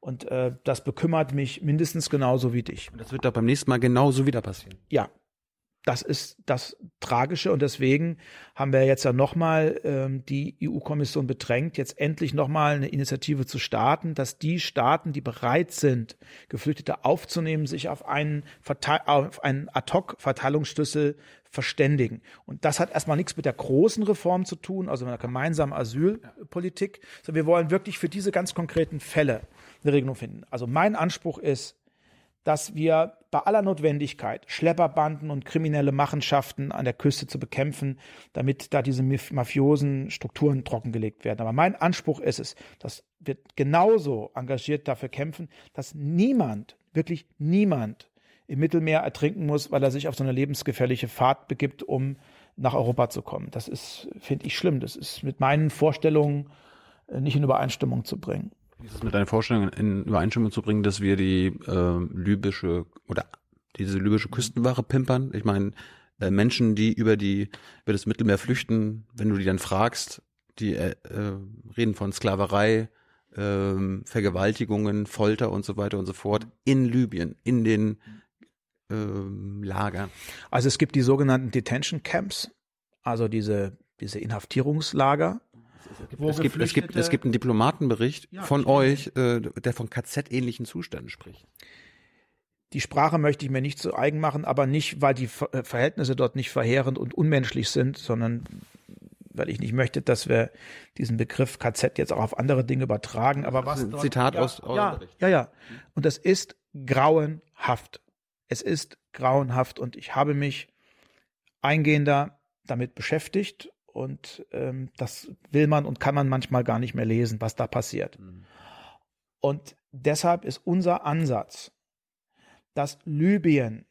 Und äh, das bekümmert mich mindestens genauso wie dich. Und das wird doch beim nächsten Mal genauso wieder passieren. Ja, das ist das Tragische und deswegen haben wir jetzt ja nochmal ähm, die EU-Kommission bedrängt, jetzt endlich nochmal eine Initiative zu starten, dass die Staaten, die bereit sind, Geflüchtete aufzunehmen, sich auf einen, einen Ad-Hoc-Verteilungsschlüssel verständigen. Und das hat erstmal nichts mit der großen Reform zu tun, also mit der gemeinsamen Asylpolitik, sondern wir wollen wirklich für diese ganz konkreten Fälle eine Regelung finden. Also mein Anspruch ist, dass wir bei aller Notwendigkeit Schlepperbanden und kriminelle Machenschaften an der Küste zu bekämpfen, damit da diese mafiosen Strukturen trockengelegt werden. Aber mein Anspruch ist es, dass wir genauso engagiert dafür kämpfen, dass niemand, wirklich niemand im Mittelmeer ertrinken muss, weil er sich auf so eine lebensgefährliche Fahrt begibt, um nach Europa zu kommen. Das ist, finde ich, schlimm. Das ist mit meinen Vorstellungen äh, nicht in Übereinstimmung zu bringen. Ist es mit deiner Vorstellung in Übereinstimmung zu bringen, dass wir die äh, libysche oder diese libysche Küstenwache pimpern? Ich meine, äh, Menschen, die über die über das Mittelmeer flüchten, wenn du die dann fragst, die äh, äh, reden von Sklaverei, äh, Vergewaltigungen, Folter und so weiter und so fort in Libyen, in den äh, Lagern. Also es gibt die sogenannten Detention Camps, also diese diese Inhaftierungslager es gibt, es gibt, es gibt einen Diplomatenbericht ja, von euch, äh, der von KZ-ähnlichen Zuständen spricht. Die Sprache möchte ich mir nicht zu eigen machen, aber nicht, weil die äh, Verhältnisse dort nicht verheerend und unmenschlich sind, sondern weil ich nicht möchte, dass wir diesen Begriff KZ jetzt auch auf andere Dinge übertragen. Aber was? Dort, Zitat ja, aus, aus ja, ja, ja. Und das ist grauenhaft. Es ist grauenhaft und ich habe mich eingehender damit beschäftigt und ähm, das will man und kann man manchmal gar nicht mehr lesen, was da passiert. Mhm. Und deshalb ist unser Ansatz, dass Libyen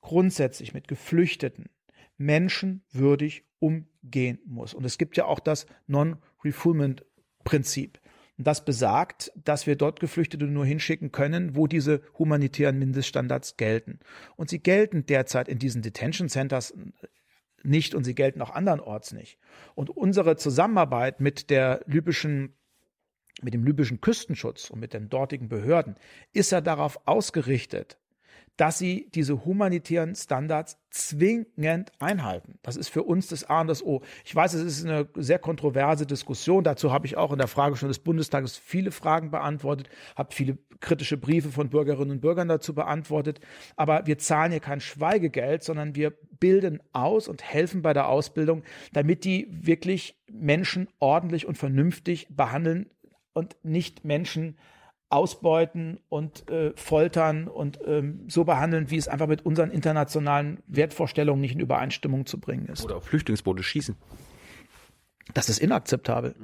grundsätzlich mit Geflüchteten menschenwürdig umgehen muss. Und es gibt ja auch das Non-Refoulement-Prinzip. Und das besagt, dass wir dort Geflüchtete nur hinschicken können, wo diese humanitären Mindeststandards gelten. Und sie gelten derzeit in diesen Detention Centers nicht und sie gelten auch andernorts nicht. Und unsere Zusammenarbeit mit der libyschen mit dem libyschen Küstenschutz und mit den dortigen Behörden ist ja darauf ausgerichtet, dass sie diese humanitären Standards zwingend einhalten. Das ist für uns das A und das O. Ich weiß, es ist eine sehr kontroverse Diskussion. Dazu habe ich auch in der Fragestunde des Bundestages viele Fragen beantwortet, habe viele kritische Briefe von Bürgerinnen und Bürgern dazu beantwortet. Aber wir zahlen hier kein Schweigegeld, sondern wir bilden aus und helfen bei der Ausbildung, damit die wirklich Menschen ordentlich und vernünftig behandeln und nicht Menschen ausbeuten und äh, foltern und ähm, so behandeln, wie es einfach mit unseren internationalen Wertvorstellungen nicht in Übereinstimmung zu bringen ist. Oder auf Flüchtlingsboote schießen. Das ist inakzeptabel.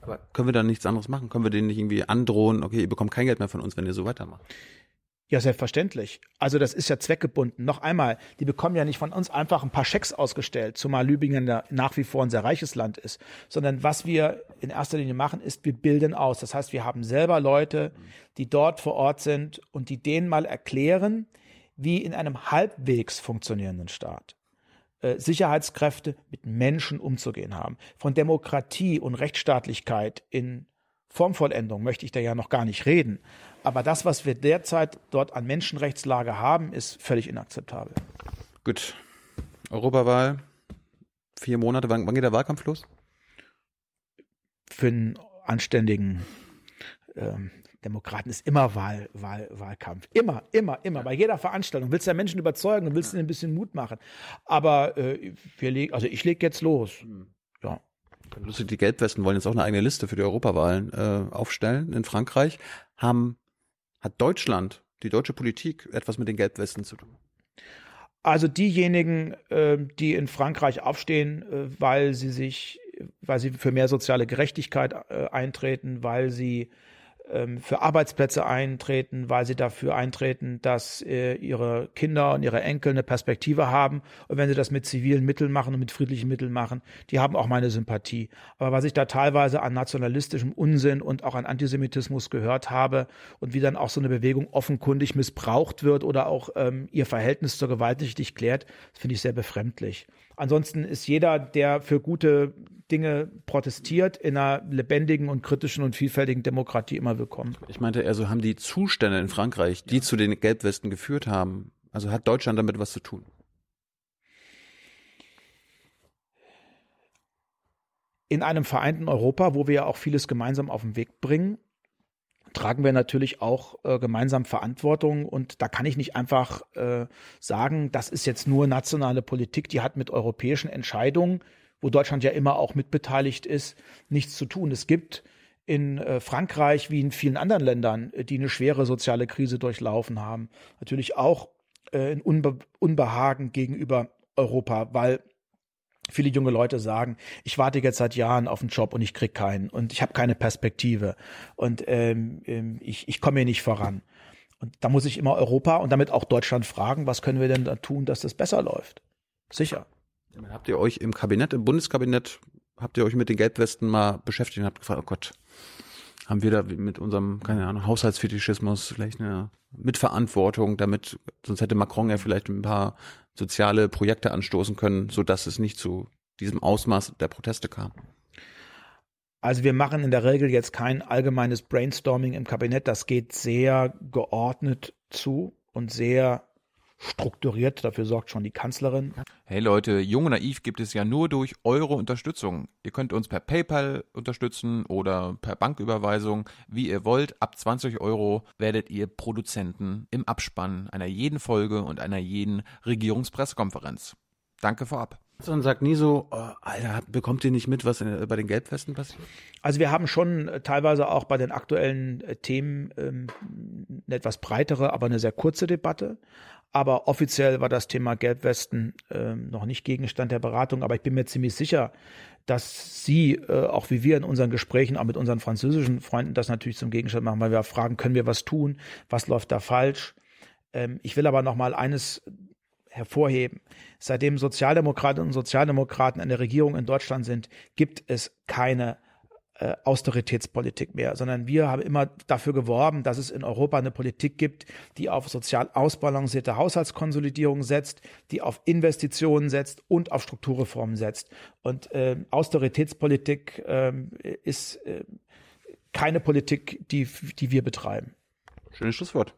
Aber können wir dann nichts anderes machen? Können wir denen nicht irgendwie androhen, okay, ihr bekommt kein Geld mehr von uns, wenn ihr so weitermacht? Ja, selbstverständlich. Also das ist ja zweckgebunden. Noch einmal, die bekommen ja nicht von uns einfach ein paar Schecks ausgestellt, zumal Lübingen nach wie vor ein sehr reiches Land ist, sondern was wir in erster Linie machen, ist, wir bilden aus. Das heißt, wir haben selber Leute, die dort vor Ort sind und die denen mal erklären, wie in einem halbwegs funktionierenden Staat äh, Sicherheitskräfte mit Menschen umzugehen haben. Von Demokratie und Rechtsstaatlichkeit in Formvollendung möchte ich da ja noch gar nicht reden. Aber das, was wir derzeit dort an Menschenrechtslage haben, ist völlig inakzeptabel. Gut. Europawahl, vier Monate, wann, wann geht der Wahlkampf los? Für einen anständigen ähm, Demokraten ist immer Wahl, Wahl, Wahlkampf. Immer, immer, immer. Bei jeder Veranstaltung. Willst du ja Menschen überzeugen und willst ihnen ein bisschen Mut machen. Aber äh, wir leg, also ich lege jetzt los. Ja. Lustig, die Gelbwesten wollen jetzt auch eine eigene Liste für die Europawahlen äh, aufstellen in Frankreich. Haben, hat Deutschland, die deutsche Politik, etwas mit den Gelbwesten zu tun? Also diejenigen, äh, die in Frankreich aufstehen, äh, weil sie sich, weil sie für mehr soziale Gerechtigkeit äh, eintreten, weil sie für Arbeitsplätze eintreten, weil sie dafür eintreten, dass äh, ihre Kinder und ihre Enkel eine Perspektive haben. Und wenn sie das mit zivilen Mitteln machen und mit friedlichen Mitteln machen, die haben auch meine Sympathie. Aber was ich da teilweise an nationalistischem Unsinn und auch an Antisemitismus gehört habe und wie dann auch so eine Bewegung offenkundig missbraucht wird oder auch ähm, ihr Verhältnis zur Gewalt nicht klärt, finde ich sehr befremdlich. Ansonsten ist jeder, der für gute Dinge protestiert, in einer lebendigen und kritischen und vielfältigen Demokratie immer willkommen. Ich meinte, also haben die Zustände in Frankreich, die zu den Gelbwesten geführt haben, also hat Deutschland damit was zu tun? In einem vereinten Europa, wo wir ja auch vieles gemeinsam auf den Weg bringen, tragen wir natürlich auch äh, gemeinsam Verantwortung. Und da kann ich nicht einfach äh, sagen, das ist jetzt nur nationale Politik, die hat mit europäischen Entscheidungen, wo Deutschland ja immer auch mitbeteiligt ist, nichts zu tun. Es gibt in äh, Frankreich wie in vielen anderen Ländern, äh, die eine schwere soziale Krise durchlaufen haben, natürlich auch äh, ein Unbe Unbehagen gegenüber Europa, weil viele junge Leute sagen, ich warte jetzt seit Jahren auf einen Job und ich krieg keinen und ich habe keine Perspektive und ähm, ähm, ich, ich komme hier nicht voran. Und da muss ich immer Europa und damit auch Deutschland fragen, was können wir denn da tun, dass das besser läuft? Sicher. Habt ihr euch im Kabinett, im Bundeskabinett, habt ihr euch mit den Gelbwesten mal beschäftigt und habt gefragt, oh Gott, haben wir da mit unserem, keine Ahnung, Haushaltsfetischismus vielleicht eine Mitverantwortung, damit, sonst hätte Macron ja vielleicht ein paar soziale Projekte anstoßen können, so dass es nicht zu diesem Ausmaß der Proteste kam. Also wir machen in der Regel jetzt kein allgemeines Brainstorming im Kabinett. Das geht sehr geordnet zu und sehr strukturiert. Dafür sorgt schon die Kanzlerin. Hey Leute, Jung und Naiv gibt es ja nur durch eure Unterstützung. Ihr könnt uns per PayPal unterstützen oder per Banküberweisung, wie ihr wollt. Ab 20 Euro werdet ihr Produzenten im Abspann einer jeden Folge und einer jeden Regierungspressekonferenz. Danke vorab. Und sagt nie so, oh, Alter, bekommt ihr nicht mit, was in, bei den Gelbwesten passiert? Also wir haben schon äh, teilweise auch bei den aktuellen äh, Themen ähm, eine etwas breitere, aber eine sehr kurze Debatte. Aber offiziell war das Thema Gelbwesten äh, noch nicht Gegenstand der Beratung. Aber ich bin mir ziemlich sicher, dass Sie, äh, auch wie wir in unseren Gesprächen, auch mit unseren französischen Freunden, das natürlich zum Gegenstand machen, weil wir fragen, können wir was tun? Was läuft da falsch? Ähm, ich will aber noch mal eines hervorheben. Seitdem Sozialdemokratinnen und Sozialdemokraten in der Regierung in Deutschland sind, gibt es keine äh, Austeritätspolitik mehr, sondern wir haben immer dafür geworben, dass es in Europa eine Politik gibt, die auf sozial ausbalancierte Haushaltskonsolidierung setzt, die auf Investitionen setzt und auf Strukturreformen setzt. Und äh, Austeritätspolitik äh, ist äh, keine Politik, die, die wir betreiben. Schönes Schlusswort.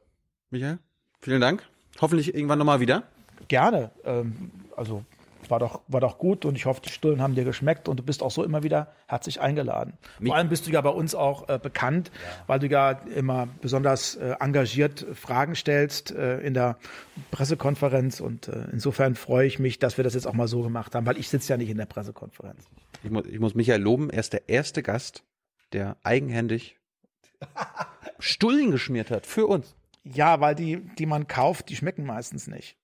Michael, vielen Dank. Hoffentlich irgendwann nochmal wieder. Gerne. Ähm, also war doch, war doch gut und ich hoffe, die Stullen haben dir geschmeckt und du bist auch so immer wieder herzlich eingeladen. Mich Vor allem bist du ja bei uns auch äh, bekannt, ja. weil du ja immer besonders äh, engagiert Fragen stellst äh, in der Pressekonferenz und äh, insofern freue ich mich, dass wir das jetzt auch mal so gemacht haben, weil ich sitze ja nicht in der Pressekonferenz. Ich muss, ich muss Michael loben, er ist der erste Gast, der eigenhändig Stullen geschmiert hat für uns. Ja, weil die, die man kauft, die schmecken meistens nicht.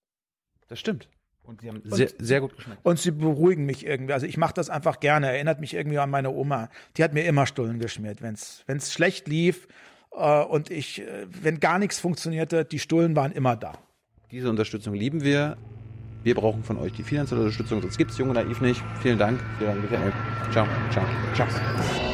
Das stimmt. Und die haben sehr, sehr gut geschmeckt. Und sie beruhigen mich irgendwie. Also ich mache das einfach gerne. Erinnert mich irgendwie an meine Oma. Die hat mir immer Stullen geschmiert, wenn es schlecht lief äh, und ich, äh, wenn gar nichts funktionierte, die Stullen waren immer da. Diese Unterstützung lieben wir. Wir brauchen von euch die finanzielle Unterstützung, sonst gibt's Junge Naiv nicht. Vielen Dank. Vielen Dank. Ciao. Ciao. Ciao.